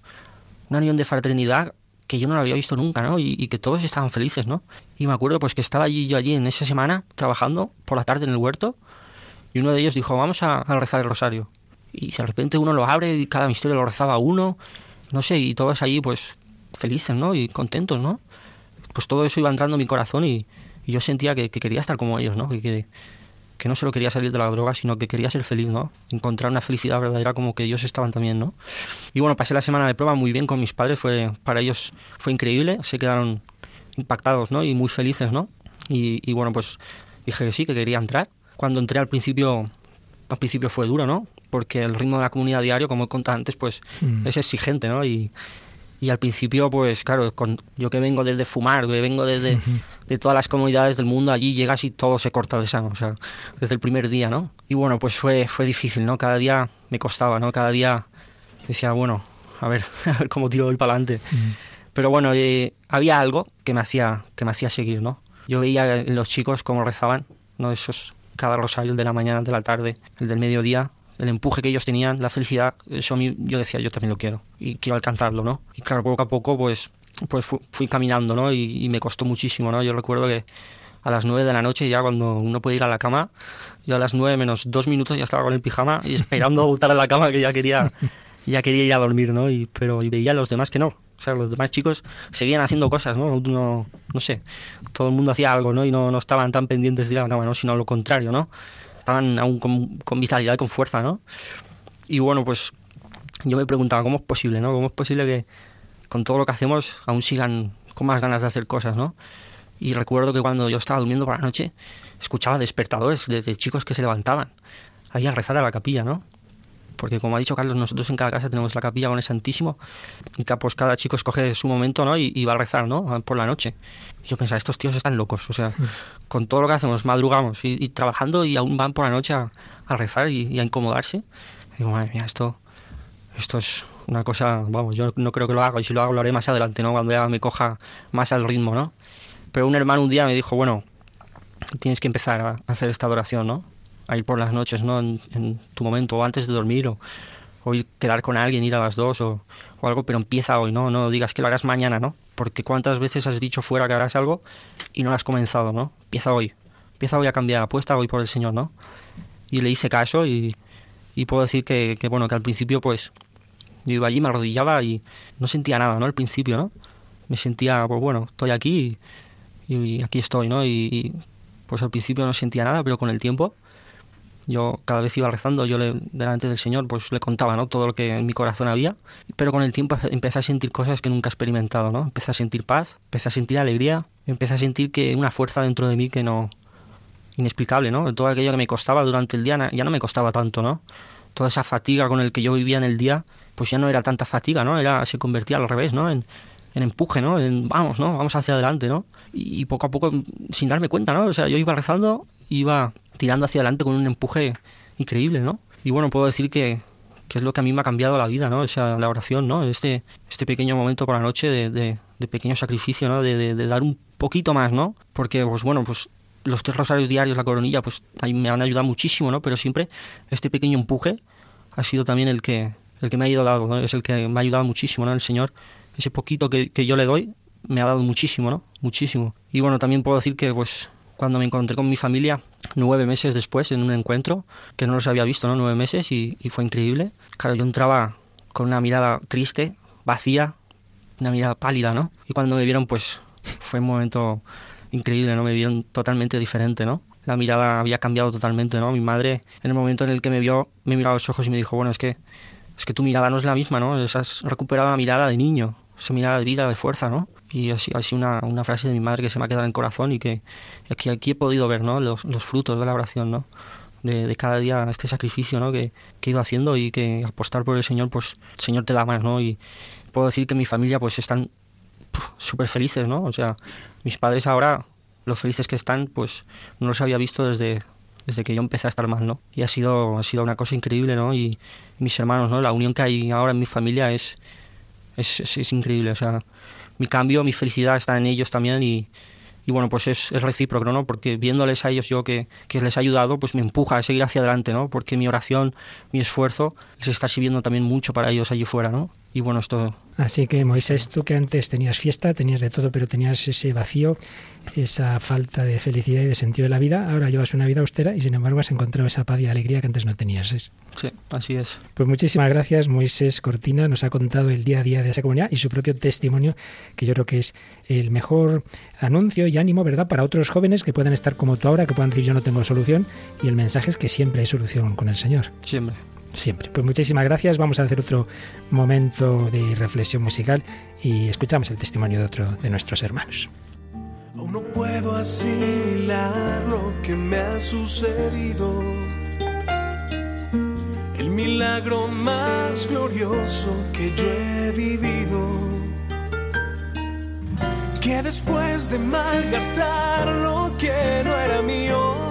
una unión de fraternidad que yo no la había visto nunca, ¿no? Y, y, que todos estaban felices, ¿no? Y me acuerdo pues que estaba allí yo allí en esa semana trabajando por la tarde en el huerto y uno de ellos dijo, vamos a, a rezar el rosario. Y de repente uno lo abre y cada misterio lo rezaba uno, no sé, y todos allí pues felices, ¿no? Y contentos, ¿no? Pues todo eso iba entrando en mi corazón y, y yo sentía que, que, quería estar como ellos, ¿no? Que, que, que, no solo quería salir de la droga, sino que quería ser feliz, ¿no? Encontrar una felicidad verdadera como que ellos estaban también, ¿no? Y bueno, pasé la semana de prueba muy bien con mis padres, fue para ellos fue increíble, se quedaron impactados, ¿no? Y muy felices, ¿no? Y, y bueno, pues dije que sí, que quería entrar. Cuando entré al principio, al principio fue duro, ¿no? Porque el ritmo de la comunidad diario, como he contado antes, pues mm. es exigente, ¿no? Y, y al principio pues claro con, yo que vengo desde fumar que vengo desde uh -huh. de todas las comunidades del mundo allí llegas y todo se corta de sano o sea desde el primer día no y bueno pues fue fue difícil no cada día me costaba no cada día decía bueno a ver a ver cómo tiro hoy para adelante uh -huh. pero bueno eh, había algo que me hacía que me hacía seguir no yo veía en los chicos cómo rezaban no esos cada rosario el de la mañana el de la tarde el del mediodía el empuje que ellos tenían, la felicidad, eso a mí yo decía, yo también lo quiero y quiero alcanzarlo, ¿no? Y claro, poco a poco, pues pues fui, caminando, ¿no? Y, me costó muchísimo, ¿no? Yo recuerdo que a las nueve de la noche, ya cuando uno puede ir a la cama, yo a las nueve menos dos minutos ya estaba con el pijama y esperando a voltar a la cama que ya quería, ya quería ir a dormir, ¿no? Y, pero veía a los demás que no. O sea, los demás chicos seguían haciendo cosas, ¿no? No, no sé, todo el mundo hacía algo, ¿no? Y no, no estaban tan pendientes de ir a la cama, ¿no? Sino lo contrario, ¿no? Estaban aún con, con vitalidad, con fuerza, ¿no? Y bueno, pues yo me preguntaba, ¿cómo es posible, ¿no? ¿Cómo es posible que con todo lo que hacemos aún sigan con más ganas de hacer cosas, ¿no? Y recuerdo que cuando yo estaba durmiendo por la noche, escuchaba despertadores de, chicos que se levantaban ahí a rezar a la capilla, ¿no? Porque como ha dicho Carlos, nosotros en cada casa tenemos la capilla con el Santísimo y pues cada chico escoge su momento, ¿no? Y, va a rezar, ¿no? Por la noche. Y yo pensaba, estos tíos están locos, o sea, con todo lo que hacemos, madrugamos y, trabajando y aún van por la noche a, rezar y, a incomodarse. Y digo, madre mía, esto, esto es una cosa, vamos, yo no creo que lo haga y si lo hago lo haré más adelante, ¿no? Cuando ya me coja más al ritmo, ¿no? Pero un hermano un día me dijo, bueno, tienes que empezar a hacer esta adoración, ¿no? A ir por las noches, ¿no? En, tu momento, o antes de dormir, o, o quedar con alguien, ir a las dos, o, o, algo, pero empieza hoy, ¿no? No digas que lo harás mañana, ¿no? Porque cuántas veces has dicho fuera que harás algo y no lo has comenzado, ¿no? Empieza hoy. Empieza hoy a cambiar, apuesta hoy por el Señor, ¿no? Y le hice caso y, y puedo decir que, que, bueno, que al principio, pues, yo iba allí, me arrodillaba y no sentía nada, ¿no? Al principio, ¿no? Me sentía, pues bueno, estoy aquí y, aquí estoy, ¿no? Y, pues al principio no sentía nada, pero con el tiempo yo cada vez iba rezando, yo le, delante del Señor pues le contaba, ¿no? Todo lo que en mi corazón había, pero con el tiempo empecé a sentir cosas que nunca he experimentado, ¿no? Empecé a sentir paz, empecé a sentir alegría, empecé a sentir que una fuerza dentro de mí que no inexplicable, ¿no? Todo aquello que me costaba durante el día ya no me costaba tanto, ¿no? Toda esa fatiga con el que yo vivía en el día, pues ya no era tanta fatiga, ¿no? Era se convertía al revés, ¿no? En, en empuje, ¿no? En vamos, ¿no? Vamos hacia adelante, ¿no? Y, poco a poco, sin darme cuenta, ¿no? O sea, yo iba rezando, iba tirando hacia adelante con un empuje increíble, ¿no? Y bueno, puedo decir que, que es lo que a mí me ha cambiado la vida, ¿no? O sea, la oración, ¿no? Este, este pequeño momento por la noche de, pequeño sacrificio, ¿no? De, de, dar un poquito más, ¿no? Porque, pues bueno, pues los tres rosarios diarios, la coronilla, pues ahí me han ayudado muchísimo, ¿no? Pero siempre este pequeño empuje ha sido también el que, el que me ha ido dado, ¿no? Es el que me ha ayudado muchísimo, ¿no? El Señor ese poquito que yo le doy me ha dado muchísimo, ¿no? Muchísimo. Y bueno, también puedo decir que pues cuando me encontré con mi familia nueve meses después en un encuentro, que no los había visto, ¿no? Nueve meses y, fue increíble. Claro, yo entraba con una mirada triste, vacía, una mirada pálida, ¿no? Y cuando me vieron, pues fue un momento increíble, ¿no? Me vieron totalmente diferente, ¿no? La mirada había cambiado totalmente, ¿no? Mi madre, en el momento en el que me vio, me miró a los ojos y me dijo, bueno, es que, es que tu mirada no es la misma, ¿no? Has recuperado la mirada de niño, esa mirada de vida, de fuerza, ¿no? Y así, así una, una frase de mi madre que se me ha quedado en el corazón y que aquí, aquí he podido ver, ¿no? Los, los frutos de la oración, ¿no? De, de, cada día este sacrificio ¿no? que, que, he ido haciendo y que apostar por el Señor, pues el Señor te da más, ¿no? Y puedo decir que mi familia pues están súper felices, ¿no? O sea, mis padres ahora, los felices que están, pues no los había visto desde, desde que yo empecé a estar mal, ¿no? Y ha sido, ha sido una cosa increíble, ¿no? Y, mis hermanos, ¿no? La unión que hay ahora en mi familia es, es, es, increíble, o sea, mi cambio, mi felicidad está en ellos también y, y bueno, pues es, es, recíproco, ¿no? Porque viéndoles a ellos yo que, que, les ha ayudado, pues me empuja a seguir hacia adelante, ¿no? Porque mi oración, mi esfuerzo les está sirviendo también mucho para ellos allí fuera, ¿no? Y bueno, esto Así que Moisés, tú que antes tenías fiesta, tenías de todo, pero tenías ese vacío, esa falta de felicidad y de sentido de la vida, ahora llevas una vida austera y sin embargo has encontrado esa paz y alegría que antes no tenías. Sí, así es. Pues muchísimas gracias, Moisés Cortina, nos ha contado el día a día de esa comunidad y su propio testimonio, que yo creo que es el mejor anuncio y ánimo, ¿verdad?, para otros jóvenes que puedan estar como tú ahora, que puedan decir yo no tengo solución y el mensaje es que siempre hay solución con el Señor. Siempre siempre. Pues muchísimas gracias. Vamos a hacer otro momento de reflexión musical y escuchamos el testimonio de otro de nuestros hermanos. Aún no puedo asimilar lo que me ha sucedido. El milagro más glorioso que yo he vivido. Que después de malgastar lo que no era mío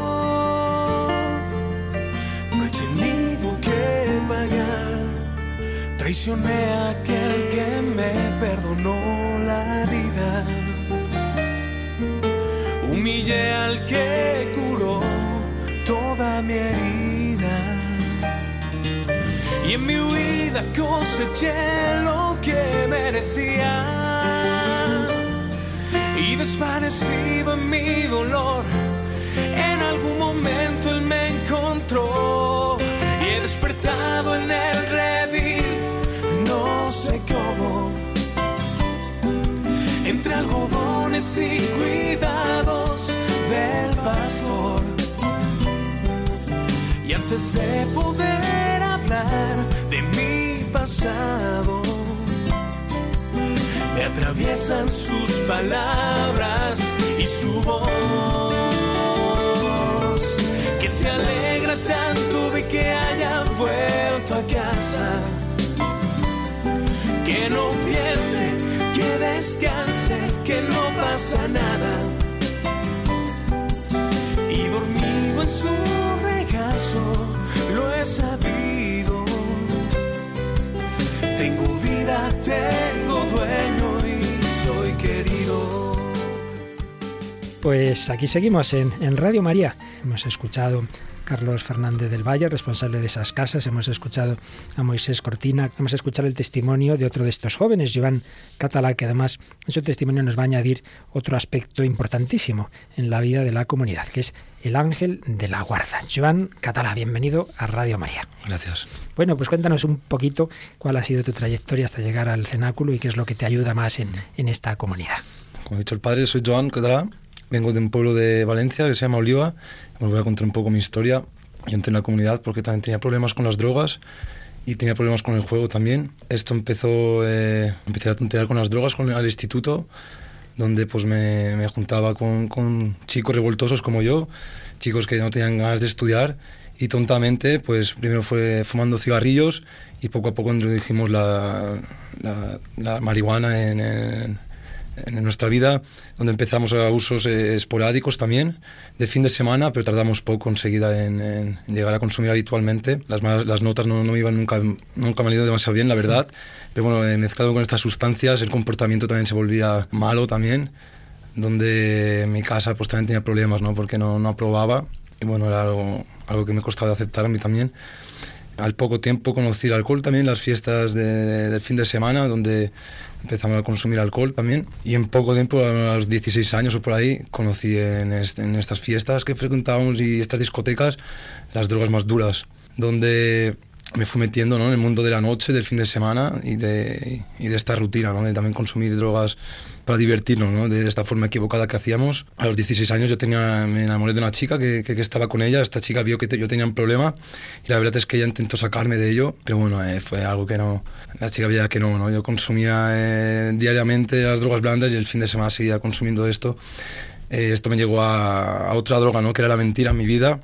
Traicioné a aquel que me perdonó la vida. Humillé al que curó toda mi herida. Y en mi vida coseché lo que merecía. y desvanecido en mi dolor. En algún momento él me encontró algodones y cuidados del pastor. Y antes de poder hablar de mi pasado, me atraviesan sus palabras y su voz, que se alegra tanto de que haya vuelto a casa, que no piense, descanse, que no pasa nada. Y dormido en su regazo, lo he sabido. Tengo vida, tengo dueño y soy querido. Pues aquí seguimos en, en Radio María. Hemos escuchado Carlos Fernández del Valle, responsable de esas casas. Hemos escuchado a Moisés Cortina. Hemos escuchado el testimonio de otro de estos jóvenes, Joan Catalá, que además en su testimonio nos va a añadir otro aspecto importantísimo en la vida de la comunidad, que es el ángel de la guarda. Joan Catalá, bienvenido a Radio María. Gracias. Bueno, pues cuéntanos un poquito cuál ha sido tu trayectoria hasta llegar al cenáculo y qué es lo que te ayuda más en, en esta comunidad. Como ha dicho el padre, soy Joan Catalá. Vengo de un pueblo de Valencia que se llama Oliva. Os voy a contar un poco mi historia. Yo entré en la comunidad porque también tenía problemas con las drogas y tenía problemas con el juego también. Esto empezó, eh, empecé a tontear con las drogas con, al instituto, donde pues me, me juntaba con, con, chicos revoltosos como yo, chicos que no tenían ganas de estudiar y tontamente, pues primero fue fumando cigarrillos y poco a poco introdujimos la, la, la marihuana en, en, en, nuestra vida, donde empezamos a usos eh, esporádicos también, de fin de semana, pero tardamos poco enseguida en, en, llegar a consumir habitualmente. Las, las notas no, no, me iban nunca, nunca me han ido demasiado bien, la verdad, pero bueno, eh, mezclado con estas sustancias, el comportamiento también se volvía malo también, donde en mi casa pues también tenía problemas, ¿no? Porque no, no aprobaba, y bueno, era algo, algo que me costaba aceptar a mí también. Al poco tiempo conocí el alcohol también, las fiestas de, de, del fin de semana, donde empezamos a consumir alcohol también. Y en poco tiempo, a los 16 años o por ahí, conocí en, en estas fiestas que frecuentábamos y estas discotecas las drogas más duras, donde me fui metiendo ¿no? en el mundo de la noche, del fin de semana y de, y de esta rutina, ¿no? de también consumir drogas para divertirnos, ¿no? de esta forma equivocada que hacíamos. A los 16 años yo tenía, me enamoré de una chica que, que, estaba con ella, esta chica vio que yo tenía un problema y la verdad es que ella intentó sacarme de ello, pero bueno, eh, fue algo que no, la chica veía que no, ¿no? yo consumía eh, diariamente las drogas blandas y el fin de semana seguía consumiendo esto. Eh, esto me llegó a, a otra droga, ¿no? que era la mentira en mi vida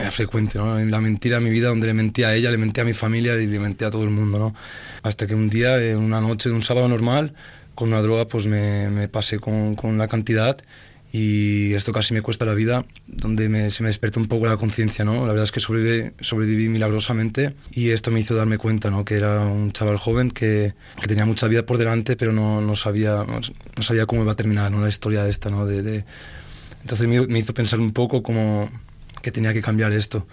era frecuente, ¿no? La mentira en mi vida, donde le mentía a ella, le mentía a mi familia y le mentía a todo el mundo, ¿no? Hasta que un día, en una noche de un sábado normal, con una droga, pues me, me pasé con, con, la cantidad y esto casi me cuesta la vida, donde me, se me despertó un poco la conciencia, ¿no? La verdad es que sobreviví, sobreviví milagrosamente y esto me hizo darme cuenta, ¿no? Que era un chaval joven que, que tenía mucha vida por delante, pero no, no, sabía, no sabía cómo iba a terminar, ¿no? La historia esta, ¿no? De, de... Entonces me, me hizo pensar un poco como que tenía que cambiar esto.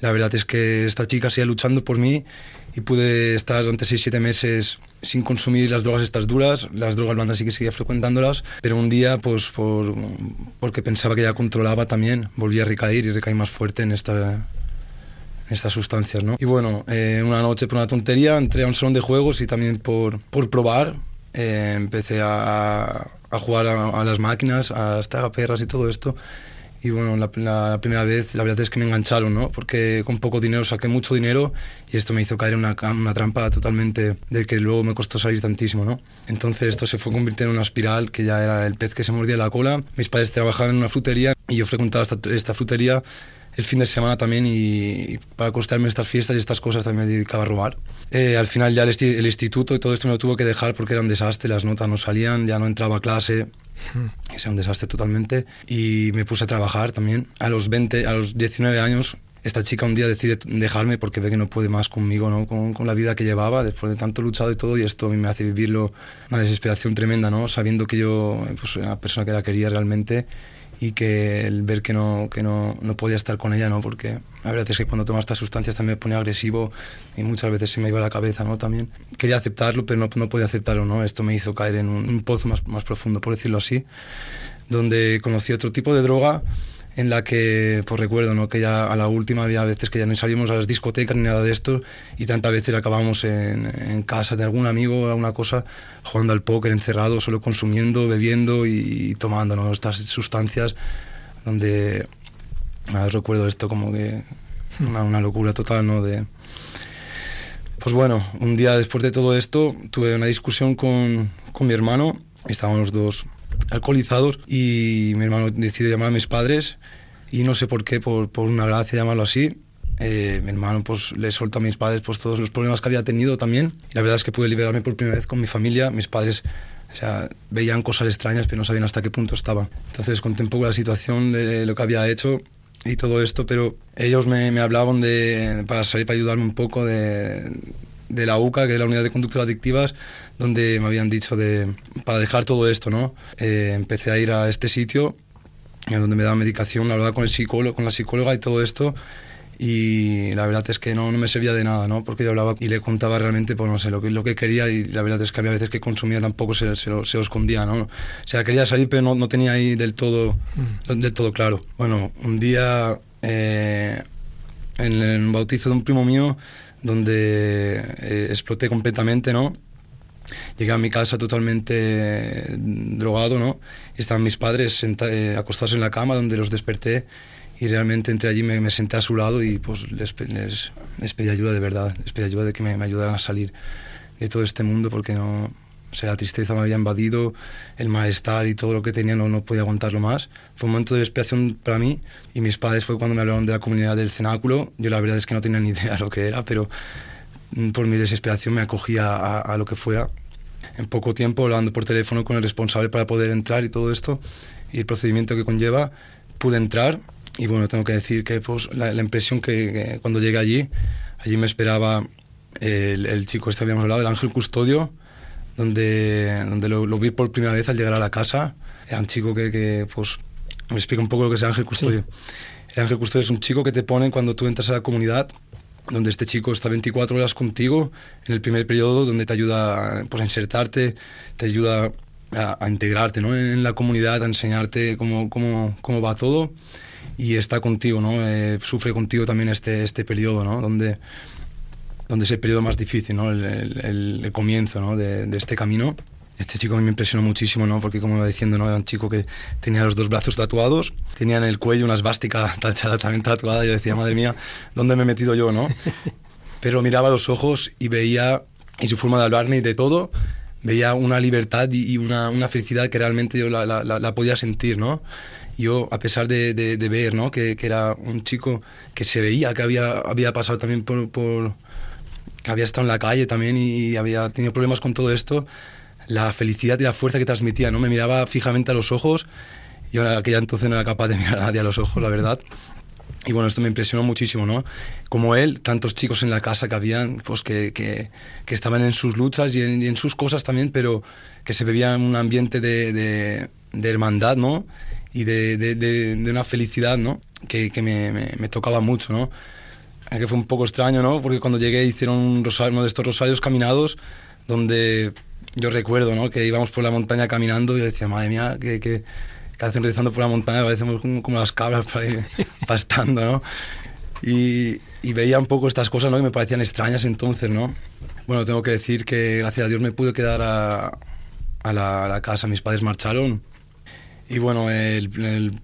La verdad es que esta chica seguía luchando por mí y pude estar durante 6-7 meses sin consumir las drogas estas duras, las drogas blandas sí que seguía frecuentándolas, pero un día, pues por, porque pensaba que ya controlaba también, volví a recaer y recaí más fuerte en, esta, estas sustancias. ¿no? Y bueno, eh, una noche por una tontería entré a un salón de juegos y también por, por probar eh, empecé a, jugar a, las máquinas, a estar a perras y todo esto y bueno, la, primera vez la verdad es que me engancharon, ¿no? Porque con poco dinero saqué mucho dinero y esto me hizo caer en una, una trampa totalmente del que luego me costó salir tantísimo, ¿no? Entonces esto se fue convirtiendo en una espiral que ya era el pez que se mordía la cola. Mis padres trabajaban en una frutería y yo frecuentaba esta frutería el fin de semana también y, para costarme estas fiestas y estas cosas también me dedicaba a robar. Eh, al final ya el, el, instituto y todo esto me lo tuvo que dejar porque era un desastre, las notas no salían, ya no entraba a clase, hmm. era un desastre totalmente y me puse a trabajar también. A los 20, a los 19 años esta chica un día decide dejarme porque ve que no puede más conmigo, ¿no? Con, con, la vida que llevaba, después de tanto luchado y todo, y esto a mí me hace vivirlo una desesperación tremenda, ¿no? Sabiendo que yo, pues, una persona que la quería realmente, y que el ver que no, que no, no podía estar con ella, ¿no? Porque la verdad es que cuando tomaba estas sustancias también me ponía agresivo y muchas veces se me iba la cabeza, ¿no? También quería aceptarlo, pero no, no podía aceptarlo, ¿no? Esto me hizo caer en un, un pozo más, más profundo, por decirlo así, donde conocí otro tipo de droga en la que, pues recuerdo, ¿no? que ya a la última había veces que ya no salíamos a las discotecas ni nada de esto y tantas veces acabábamos en, en casa de algún amigo o alguna cosa jugando al póker encerrado, solo consumiendo, bebiendo y, tomando ¿no? estas sustancias donde nada, recuerdo esto como que una, una locura total, ¿no? De, pues bueno, un día después de todo esto tuve una discusión con, con mi hermano, estábamos los dos alcoholizados y mi hermano decide llamar a mis padres y no sé por qué, por, por una gracia llamarlo así, eh, mi hermano pues le soltó a mis padres pues todos los problemas que había tenido también y la verdad es que pude liberarme por primera vez con mi familia, mis padres o sea, veían cosas extrañas pero no sabían hasta qué punto estaba. Entonces conté un poco la situación de lo que había hecho y todo esto, pero ellos me, me hablaban de, para salir, para ayudarme un poco de, de la UCA, que es la Unidad de Conductas Adictivas, donde me habían dicho de, para dejar todo esto, ¿no? Eh, empecé a ir a este sitio, donde me daban medicación, la verdad, con, el psicólogo, con la psicóloga y todo esto, y la verdad es que no, no me servía de nada, ¿no? Porque yo hablaba y le contaba realmente, pues no sé, lo que, lo que quería y la verdad es que había veces que consumía tampoco se, se, lo, se lo escondía, ¿no? O sea, quería salir pero no, no tenía ahí del todo, del todo claro. Bueno, un día eh, en el bautizo de un primo mío, donde eh, exploté completamente, ¿no? Llegué a mi casa totalmente drogado, ¿no? Estaban mis padres eh, acostados en la cama, donde los desperté y realmente entré allí, me, senté a su lado y pues les, les, pedí ayuda de verdad, les pedí ayuda de que me, ayudaran a salir de todo este mundo porque no, o sea, la tristeza me había invadido, el malestar y todo lo que tenía no, no podía aguantarlo más. Fue un momento de desesperación para mí y mis padres fue cuando me hablaron de la comunidad del cenáculo. Yo la verdad es que no tenía ni idea lo que era, pero por mi desesperación me acogía a, a lo que fuera. En poco tiempo, hablando por teléfono con el responsable para poder entrar y todo esto, y el procedimiento que conlleva, pude entrar y bueno, tengo que decir que pues, la, la impresión que, que, cuando llegué allí, allí me esperaba el, el chico este habíamos hablado, el ángel custodio, donde, donde lo, lo, vi por primera vez al llegar a la casa. Era un chico que, que pues, me explica un poco lo que es el ángel custodio. Sí. El ángel custodio es un chico que te pone cuando tú entras a la comunidad, donde este chico está 24 horas contigo en el primer periodo, donde te ayuda pues, a insertarte, te ayuda a, a integrarte ¿no? en la comunidad, a enseñarte cómo, cómo, cómo va todo y está contigo, ¿no? Eh, sufre contigo también este, este periodo, ¿no? Donde, donde es el periodo más difícil, ¿no? El, el, el comienzo ¿no? de, de, este camino. Este chico me impresionó muchísimo, ¿no? Porque como iba diciendo, ¿no? Era un chico que tenía los dos brazos tatuados, tenía en el cuello una esvástica tachada también tatuada, y yo decía, madre mía, ¿dónde me he metido yo, no? Pero miraba los ojos y veía, y su forma de hablarme y de todo, veía una libertad y, y una, una, felicidad que realmente yo la, la, la podía sentir, ¿no? yo, a pesar de, de, de ver ¿no? que, que, era un chico que se veía que había, había pasado también por, por, que había estado en la calle también y había tenido problemas con todo esto, la felicidad y la fuerza que transmitía, ¿no? Me miraba fijamente a los ojos, yo en aquella entonces no era capaz de mirar a nadie a los ojos, la verdad. Y bueno, esto me impresionó muchísimo, ¿no? Como él, tantos chicos en la casa que habían, pues que, que, que estaban en sus luchas y en, y en, sus cosas también, pero que se bebían un ambiente de, de, de hermandad, ¿no? y de, de, una felicidad ¿no? que, que me, me, me, tocaba mucho. ¿no? Que fue un poco extraño, ¿no? porque cuando llegué hicieron un rosario, uno de estos rosarios caminados donde yo recuerdo ¿no? que íbamos por la montaña caminando y yo decía, madre mía, que, que, que hacen rezando por la montaña, parecemos como, como las cabras por ahí pastando. ¿no? Y, y, veía un poco estas cosas ¿no? que me parecían extrañas entonces. ¿no? Bueno, tengo que decir que gracias a Dios me pude quedar a, a, la, a la casa, mis padres marcharon y bueno, el,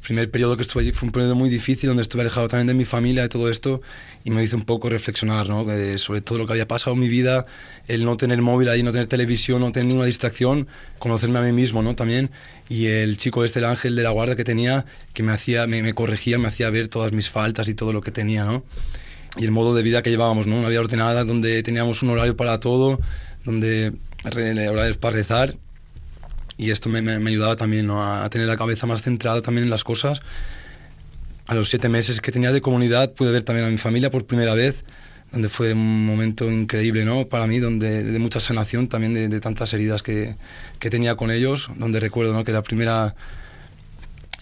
primer periodo que estuve allí fue un periodo muy difícil, donde estuve alejado también de mi familia, de todo esto, y me hizo un poco reflexionar, ¿no? Eh, sobre todo lo que había pasado en mi vida, el no tener móvil ahí, no tener televisión, no tener ninguna distracción, conocerme a mí mismo, ¿no? También, y el chico este, el ángel de la guarda que tenía, que me hacía, me, me corregía, me hacía ver todas mis faltas y todo lo que tenía, ¿no? Y el modo de vida que llevábamos, ¿no? Una vida ordenada, donde teníamos un horario para todo, donde horarios para rezar, y esto me, me, me ayudaba también ¿no? a tener la cabeza más centrada también en las cosas. A los siete meses que tenía de comunidad pude ver también a mi familia por primera vez, donde fue un momento increíble ¿no? para mí, donde, de mucha sanación también de, de tantas heridas que, que, tenía con ellos, donde recuerdo ¿no? que la primera,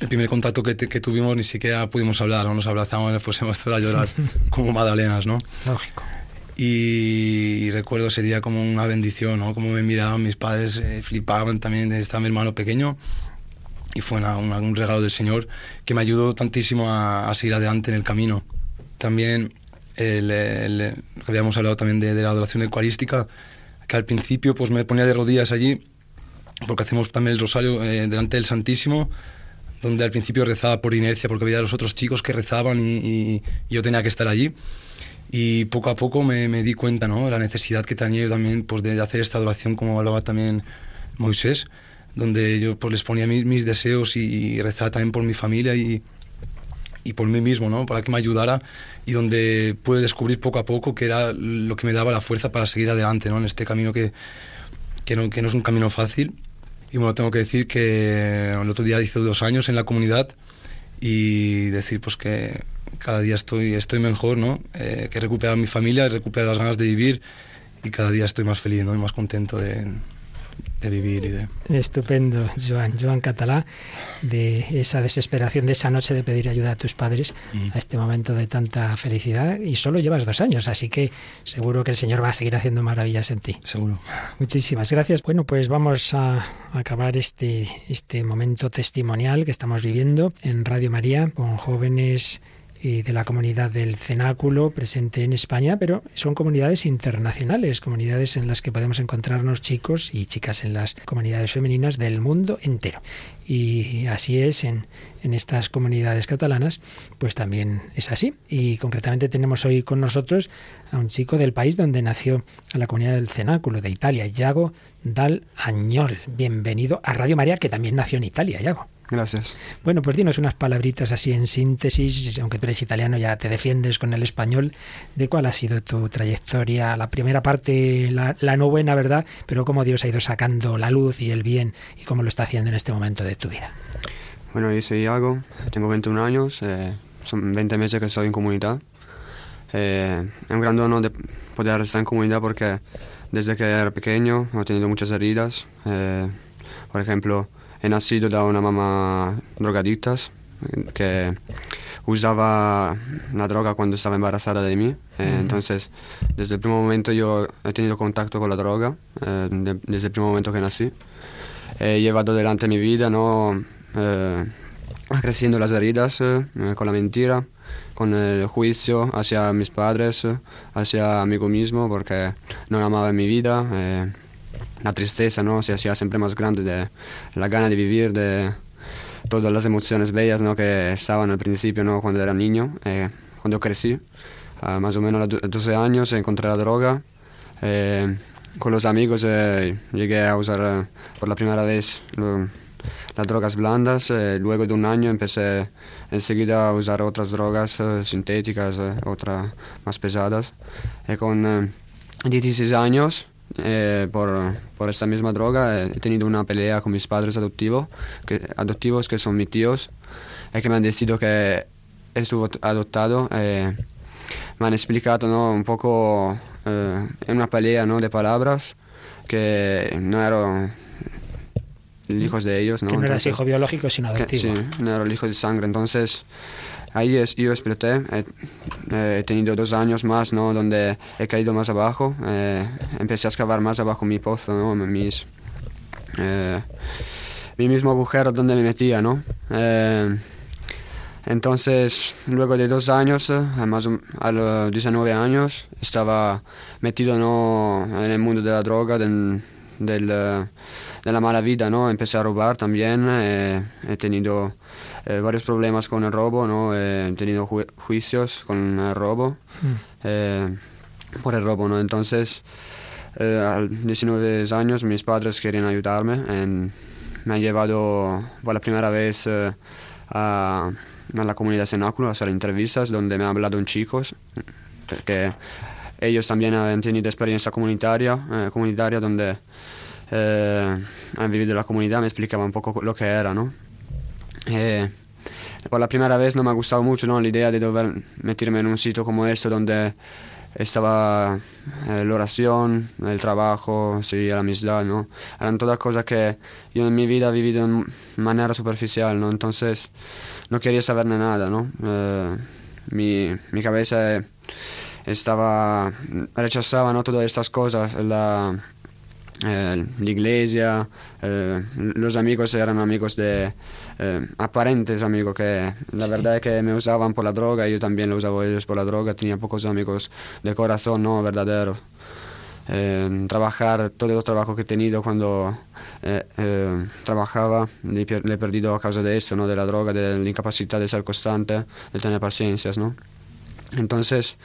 el primer contacto que, que, tuvimos ni siquiera pudimos hablar, ¿no? nos abrazamos y nos pusimos a llorar como magdalenas, ¿no? Lógico. Y, recuerdo ese día como una bendición, ¿no? Como me miraban mis padres, eh, flipaban también, estaba mi hermano pequeño y fue un regalo del Señor que me ayudó tantísimo a, seguir adelante en el camino. También habíamos hablado también de, la adoración eucarística, que al principio pues me ponía de rodillas allí, porque hacemos también el rosario eh, delante del Santísimo, donde al principio rezaba por inercia, porque veía a los otros chicos que rezaban y yo tenía que estar allí y poco a poco me, me di cuenta ¿no? la necesidad que tenía yo también pues, de hacer esta adoración como hablaba también Moisés donde yo pues, les ponía mis, deseos y, rezaba también por mi familia y, y por mí mismo, ¿no? para que me ayudara y donde pude descubrir poco a poco que era lo que me daba la fuerza para seguir adelante ¿no? en este camino que, que, no, que no es un camino fácil. Y bueno, tengo que decir que el otro día hice dos años en la comunidad y decir pues que cada día estoy, estoy mejor, ¿no? Eh, que recuperar mi familia, recuperar las ganas de vivir y cada día estoy más feliz, ¿no? Y más contento de, de vivir y de... Estupendo, Joan, Joan Catalá, de esa desesperación de esa noche de pedir ayuda a tus padres mm. a este momento de tanta felicidad y solo llevas dos años, así que seguro que el Señor va a seguir haciendo maravillas en ti. Seguro. Muchísimas gracias. Bueno, pues vamos a acabar este, este momento testimonial que estamos viviendo en Radio María con jóvenes y de la comunidad del cenáculo presente en España, pero son comunidades internacionales, comunidades en las que podemos encontrarnos chicos y chicas en las comunidades femeninas del mundo entero. Y así es en, en estas comunidades catalanas, pues también es así. Y concretamente tenemos hoy con nosotros a un chico del país donde nació a la comunidad del cenáculo de Italia, Yago Dal Añol. Bienvenido a Radio María, que también nació en Italia, Yago. Gracias. Bueno, pues dinos unas palabritas así en síntesis, aunque tú eres italiano ya te defiendes con el español, de cuál ha sido tu trayectoria, la primera parte, la, no buena, ¿verdad? Pero cómo Dios ha ido sacando la luz y el bien y cómo lo está haciendo en este momento de tu vida. Bueno, yo soy Iago, tengo 21 años, eh, son 20 meses que estoy en comunidad. Eh, es un gran honor de poder estar en comunidad porque desde que era pequeño he tenido muchas heridas. Eh, por ejemplo, he nacido de una mamá drogadicta que usaba la droga cuando estaba embarazada de mí. Eh, entonces, desde el primer momento yo he tenido contacto con la droga, eh, desde el primer momento que nací. He llevado adelante mi vida, ¿no? Eh, creciendo las heridas con la mentira, con el juicio hacia mis padres, hacia mí mismo, porque no amaba mi vida la tristeza ¿no? se hacía siempre más grande, de la gana de vivir, de todas las emociones bellas ¿no? que estaban al principio ¿no? cuando era niño. Eh, cuando crecí, más o menos a los 12 años, encontré la droga. Eh, con los amigos eh, llegué a usar por la primera vez las drogas blandas. luego de un año empecé enseguida a usar otras drogas sintéticas, otras más pesadas. Y con 16 años eh, por, por, esta misma droga. He tenido una pelea con mis padres adoptivos, que, adoptivos que son mis tíos, y que me han decidido que estuvo adoptado. Eh, me han explicado ¿no? un poco eh, en una pelea ¿no? de palabras que no eran hijos de ellos. ¿no? Que no eras hijo biológico, sino adoptivo. sí, no era el hijo de sangre. Entonces ahí es, yo exploté, he, tenido dos años más, ¿no? Donde he caído más abajo, eh, empecé a excavar más abajo mi pozo, ¿no? Eh, mi mismo agujero donde me metía, ¿no? Eh, entonces, luego de dos años, más a los 19 años, estaba metido ¿no? en el mundo de la droga, del, del, de la mala vida, ¿no? Empecé a robar también, he tenido eh, varios problemas con el robo, ¿no? he tenido juicios con el robo, hmm. eh, por el robo, ¿no? Entonces, eh, a 19 años mis padres querían ayudarme, me han llevado por la primera vez a, a, la comunidad cenáculo a hacer entrevistas donde me han hablado un chicos que ellos también han tenido experiencia comunitaria, comunitaria donde han vivido la comunidad, me explicaban un poco lo que era, ¿no? Eh, por la primera vez no me ha gustado mucho ¿no? la idea de dover meterme en un sitio como esto donde estaba eh, la oración, el trabajo, sí, la amistad, ¿no? Eran todas cosas que yo en mi vida he vivido de manera superficial, ¿no? Entonces no quería saber nada, ¿no? Eh, mi, mi, cabeza estaba, rechazaba, ¿no? Todas estas cosas, la, eh, la iglesia, eh, los amigos eran amigos de eh, aparentes amigos que la sí. verdad es que me usaban por la droga yo también lo usaba ellos por la droga, tenía pocos amigos de corazón, no verdaderos. Eh, trabajar, todos los trabajos que he tenido cuando trabajaba, le, le, he perdido a causa de eso, ¿no? de la droga, de la incapacidad de ser constante, de tener paciencias. ¿no? Entonces,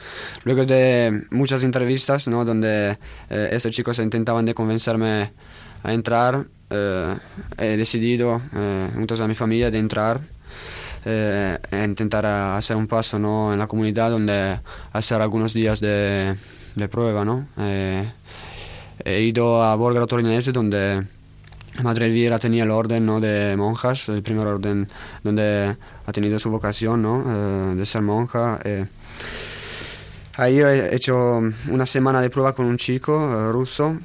luego de muchas entrevistas, ¿no? donde eh, estos chicos intentaban de convencerme a entrar, eh, he decidido, eh, junto a mi familia, de entrar e intentar hacer un paso ¿no? en la comunidad, donde hacer algunos días de, prueba. ¿no? he ido a Borgaro Torinese, donde Madre Elvira tenía el orden ¿no? de monjas, el primer orden donde ha tenido su vocación ¿no? de ser monja. Ahí he hecho una semana de prueba con un chico uh, ruso,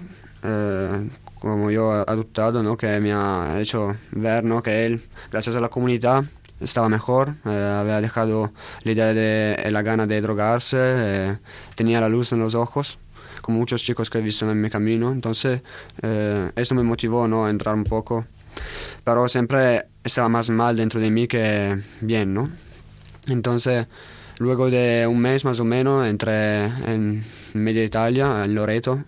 uh, como yo adoptado, ¿no? que me ha hecho ver ¿no? que él, gracias a la comunidad, estaba mejor, eh, había dejado la idea de la gana de drogarse, eh, tenía la luz en los ojos, como muchos chicos que he visto en mi camino. Entonces, eh, eso me motivó ¿no? a entrar un poco. Pero siempre estaba más mal dentro de mí que bien, ¿no? Entonces, Luego de un mes más o menos entré en media Italia, en Loreto,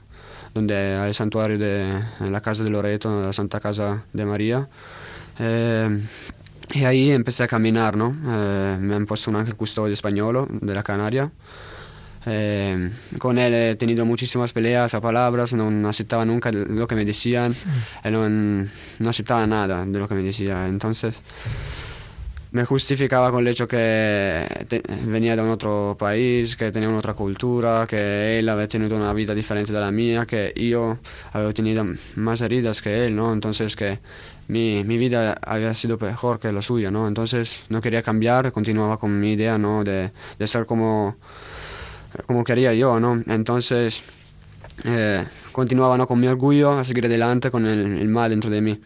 donde hay el santuario de la casa de Loreto, la Santa Casa de María. Eh, y ahí empecé a caminar, ¿no? Eh, me han puesto un ángel custodio español de la Canaria. Eh, con él he tenido muchísimas peleas a palabras, no aceptaba nunca lo que me decían, no, no aceptaba nada de lo que me decía. Entonces me justificaba con el hecho que te, venía de un otro país, que tenía una otra cultura, que él había tenido una vida diferente de la mía, que yo había tenido más heridas que él, ¿no? Entonces que mi, mi vida había sido mejor que la suya, ¿no? Entonces no quería cambiar, continuaba con mi idea, ¿no? De, de ser como, como quería yo, ¿no? Entonces eh, continuaba ¿no? con mi orgullo a seguir adelante con el, el mal dentro de mí.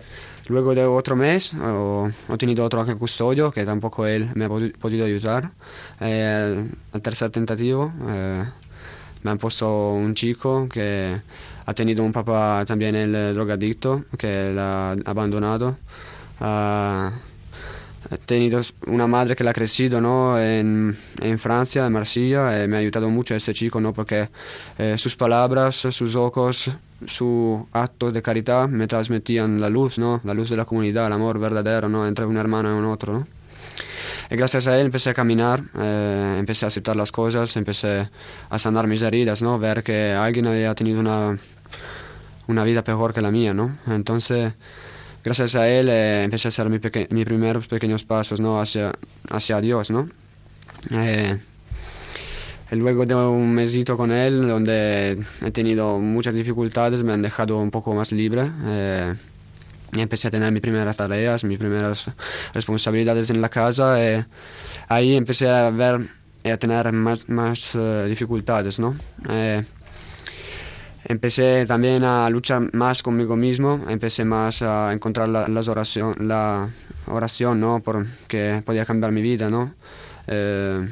Luego de otro mes ho, ho tenido otro custodio que tampoco él me ha podido ayudar. Eh, al tercer tentativo eh, me han puesto un chico que ha tenido un papá también el drogadicto que l'ha abbandonato. Uh, he tenido una madre que la ha crecido ¿no? en, en, Francia, en Marsella, y me ha ayudado mucho este chico ¿no? porque eh, sus palabras, sus ojos, su acto de caridad me transmitían la luz, ¿no? la luz de la comunidad, el amor verdadero ¿no? entre un hermano y un otro. ¿no? Y gracias a él empecé a caminar, eh, empecé a aceptar las cosas, empecé a sanar mis heridas, ¿no? ver que alguien había tenido una, una vida peor que la mía. ¿no? Entonces gracias a él eh, empecé a hacer mi mis primeros pequeños pasos hacia, Dios. Eh, luego de un mesito con él, donde he tenido muchas dificultades, me han dejado un poco más libre. Eh, empecé a tener mis primeras tareas, mis primeras responsabilidades en la casa. Eh, ahí empecé a ver y a tener más, más dificultades. Empecé también a luchar más conmigo mismo, empecé más a encontrar la, las oración, la oración, ¿no? Porque podía cambiar mi vida, ¿no? Eh,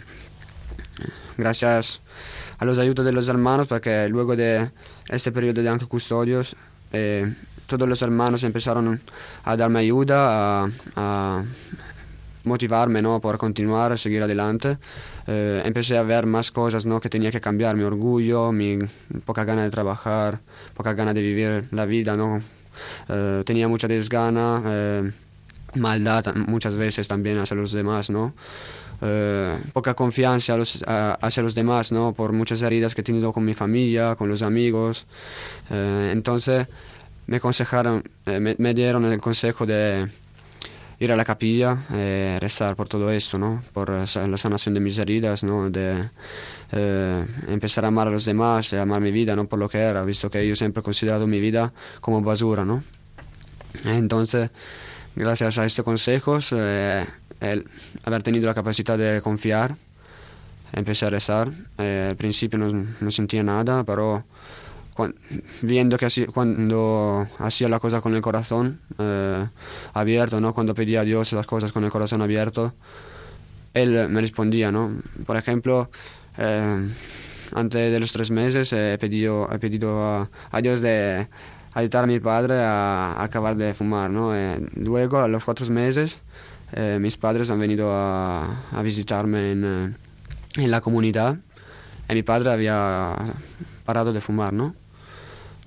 gracias a los ayudos de los hermanos, porque luego de este periodo de custodios, eh, todos los hermanos empezaron a darme ayuda, a, a motivarme ¿no? por continuar, a seguir adelante. Eh, empecé a ver más cosas ¿no? que tenía que cambiar, mi orgullo, mi poca gana de trabajar, poca gana de vivir la vida. ¿no? Eh, tenía mucha desgana, eh, maldad muchas veces también hacia los demás. ¿no? Eh, poca confianza a los, a, hacia los demás, ¿no? Por muchas heridas que he tenido con mi familia, con los amigos. Eh, entonces me aconsejaron, eh, me, me, dieron el consejo de ir a la capilla, eh, rezar por todo esto, ¿no? Por la sanación de mis heridas, ¿no? De empezar a amar a los demás, a amar mi vida, no por lo que era, visto que yo siempre he considerado mi vida como basura, ¿no? Entonces, gracias a estos consejos, el haber tenido la capacidad de confiar, empecé a rezar. Eh, al principio no, no, sentía nada, pero cuando, viendo que así, cuando hacía la cosa con el corazón eh, abierto, ¿no? cuando pedía a Dios las cosas con el corazón abierto, Él me respondía. ¿no? Por ejemplo, eh, antes de los tres meses he pedido, he pedido a, a Dios de ayudar a mi padre a, a acabar de fumar. ¿no? Eh, luego, a los cuatro meses, eh, mis padres han venido a, a visitarme en, eh, en, la comunidad y mi padre había parado de fumar. ¿no?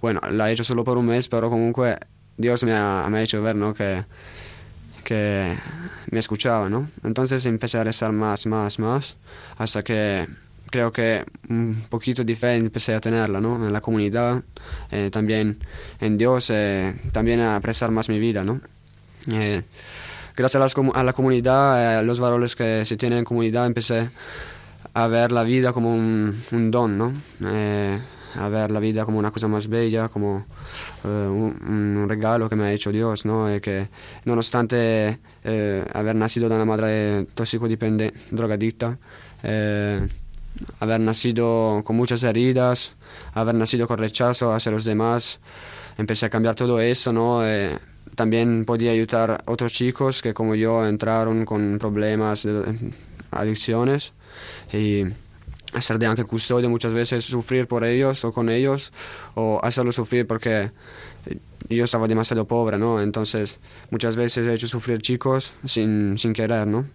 Bueno, lo ha hecho solo por un mes, pero comunque Dios me ha, me ha hecho ver ¿no? que, que me escuchaba. ¿no? Entonces empecé a rezar más, más, más, hasta que creo que un poquito de fe empecé a tenerla, ¿no? En la comunidad, eh, también en Dios, eh, también a apreciar más mi vida, ¿no? Eh, gracias a, la comunidad, a los valores que se tienen en comunidad, empecé a ver la vida como un, un don, ¿no? A ver la vida como una cosa más bella, como un, un, regalo que me ha hecho Dios, ¿no? Y que nonostante haber nacido de una madre tóxico-dipendente, drogadicta, haber nacido con muchas heridas, haber nacido con rechazo hacia los demás, empecé a cambiar todo eso, ¿no? Eh, también podía ayudar a otros chicos que como yo entraron con problemas de adicciones y hacer de ángel custodio muchas veces sufrir por ellos o con ellos o hacerlo sufrir porque yo estaba demasiado pobre, ¿no? Entonces muchas veces he hecho sufrir chicos sin, sin querer, ¿no?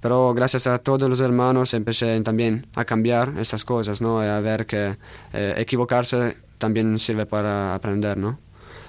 Pero gracias a todos los hermanos empecé también a cambiar estas cosas, ¿no? A ver que eh, equivocarse también sirve para aprender, ¿no?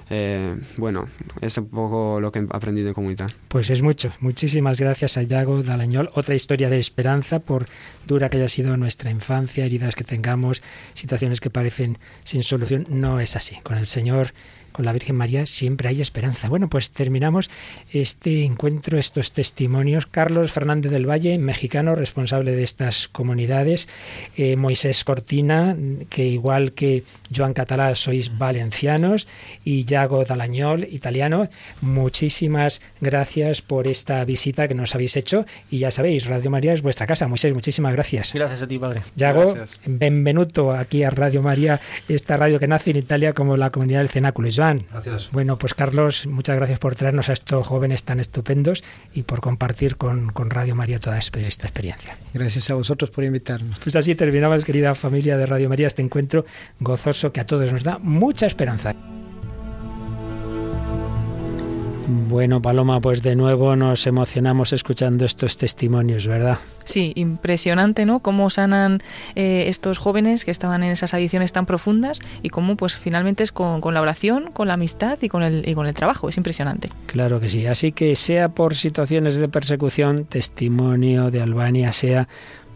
Eh, bueno, es un poco lo que he aprendido en comunidad. Pues es mucho. Muchísimas gracias a Yago Dalañol. Otra historia de esperanza, por dura que haya sido nuestra infancia, heridas que tengamos, situaciones que parecen sin solución. No es así. Con el Señor con la Virgen María siempre hay esperanza. Bueno, pues terminamos este encuentro, estos testimonios. Carlos Fernández del Valle, mexicano, responsable de estas comunidades. Eh, Moisés Cortina, que igual que Joan Catalá sois valencianos. Y Yago Dalañol, italiano. Muchísimas gracias por esta visita que nos habéis hecho. Y ya sabéis, Radio María es vuestra casa. Moisés, muchísimas gracias. Gracias a ti, padre. Yago, benvenuto aquí a Radio María, esta radio que nace en Italia como la comunidad del Cenáculo. Gracias. Bueno, pues Carlos, muchas gracias por traernos a estos jóvenes tan estupendos y por compartir con, con Radio María toda esta experiencia. Gracias a vosotros por invitarnos. Pues así terminamos, querida familia de Radio María, este encuentro gozoso que a todos nos da mucha esperanza. Bueno, Paloma, pues de nuevo nos emocionamos escuchando estos testimonios, ¿verdad? Sí, impresionante, ¿no? Cómo sanan eh, estos jóvenes que estaban en esas adicciones tan profundas y cómo, pues, finalmente es con, con, la oración, con la amistad y con, el, y con el trabajo. Es impresionante. Claro que sí. Así que sea por situaciones de persecución, testimonio de Albania, sea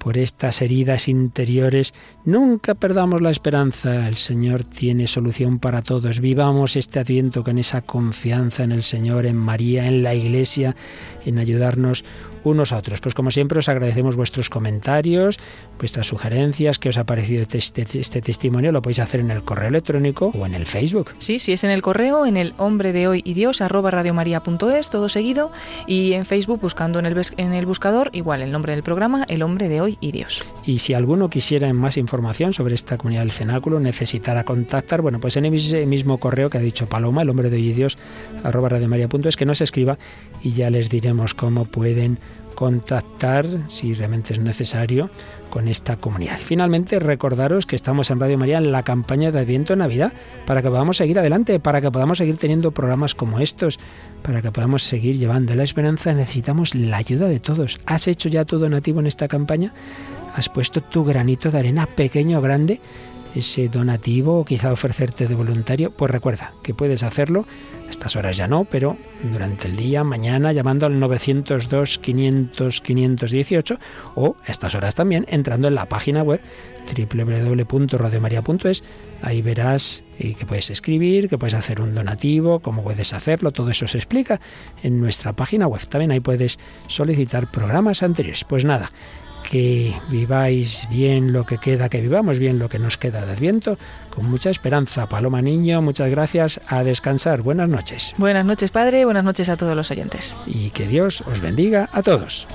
por estas heridas interiores, nunca perdamos la esperanza. El Señor tiene solución para todos. Vivamos este adviento con esa confianza en el Señor, en María, en la Iglesia, en ayudarnos unos a otros. Pues como siempre os agradecemos vuestros comentarios, vuestras sugerencias, qué os ha parecido este, este, testimonio, lo podéis hacer en el correo electrónico o en el Facebook. Sí, si es en el correo, en el hombre de hoy y Dios arroba radiomaria.es, todo seguido, y en Facebook buscando en el, en el buscador, igual el nombre del programa, el hombre de hoy y Dios. Y si alguno quisiera más información sobre esta comunidad del cenáculo, necesitara contactar, bueno, pues en ese mismo correo que ha dicho Paloma, el hombre de hoy y Dios arroba radiomaria.es, que nos escriba y ya les diremos cómo pueden contactar, si realmente es necesario, con esta comunidad. Finalmente, recordaros que estamos en Radio María en la campaña de Adviento Navidad, para que podamos seguir adelante, para que podamos seguir teniendo programas como estos, para que podamos seguir llevando la esperanza, necesitamos la ayuda de todos. ¿Has hecho ya tu donativo en esta campaña? ¿Has puesto tu granito de arena, pequeño o grande? Ese donativo o quizá ofrecerte de voluntario, pues recuerda que puedes hacerlo, a estas horas ya no, pero durante el día, mañana, llamando al 902 500 518 o a estas horas también entrando en la página web www.radiomaria.es. Ahí verás que puedes escribir, que puedes hacer un donativo, cómo puedes hacerlo, todo eso se explica en nuestra página web. También ahí puedes solicitar programas anteriores. Pues nada, que viváis bien lo que queda, que vivamos bien lo que nos queda del viento, con mucha esperanza. Paloma Niño, muchas gracias. A descansar. Buenas noches. Buenas noches, Padre. Buenas noches a todos los oyentes. Y que Dios os bendiga a todos.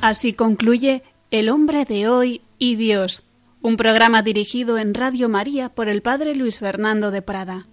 Así concluye El hombre de hoy y Dios, un programa dirigido en Radio María por el Padre Luis Fernando de Prada.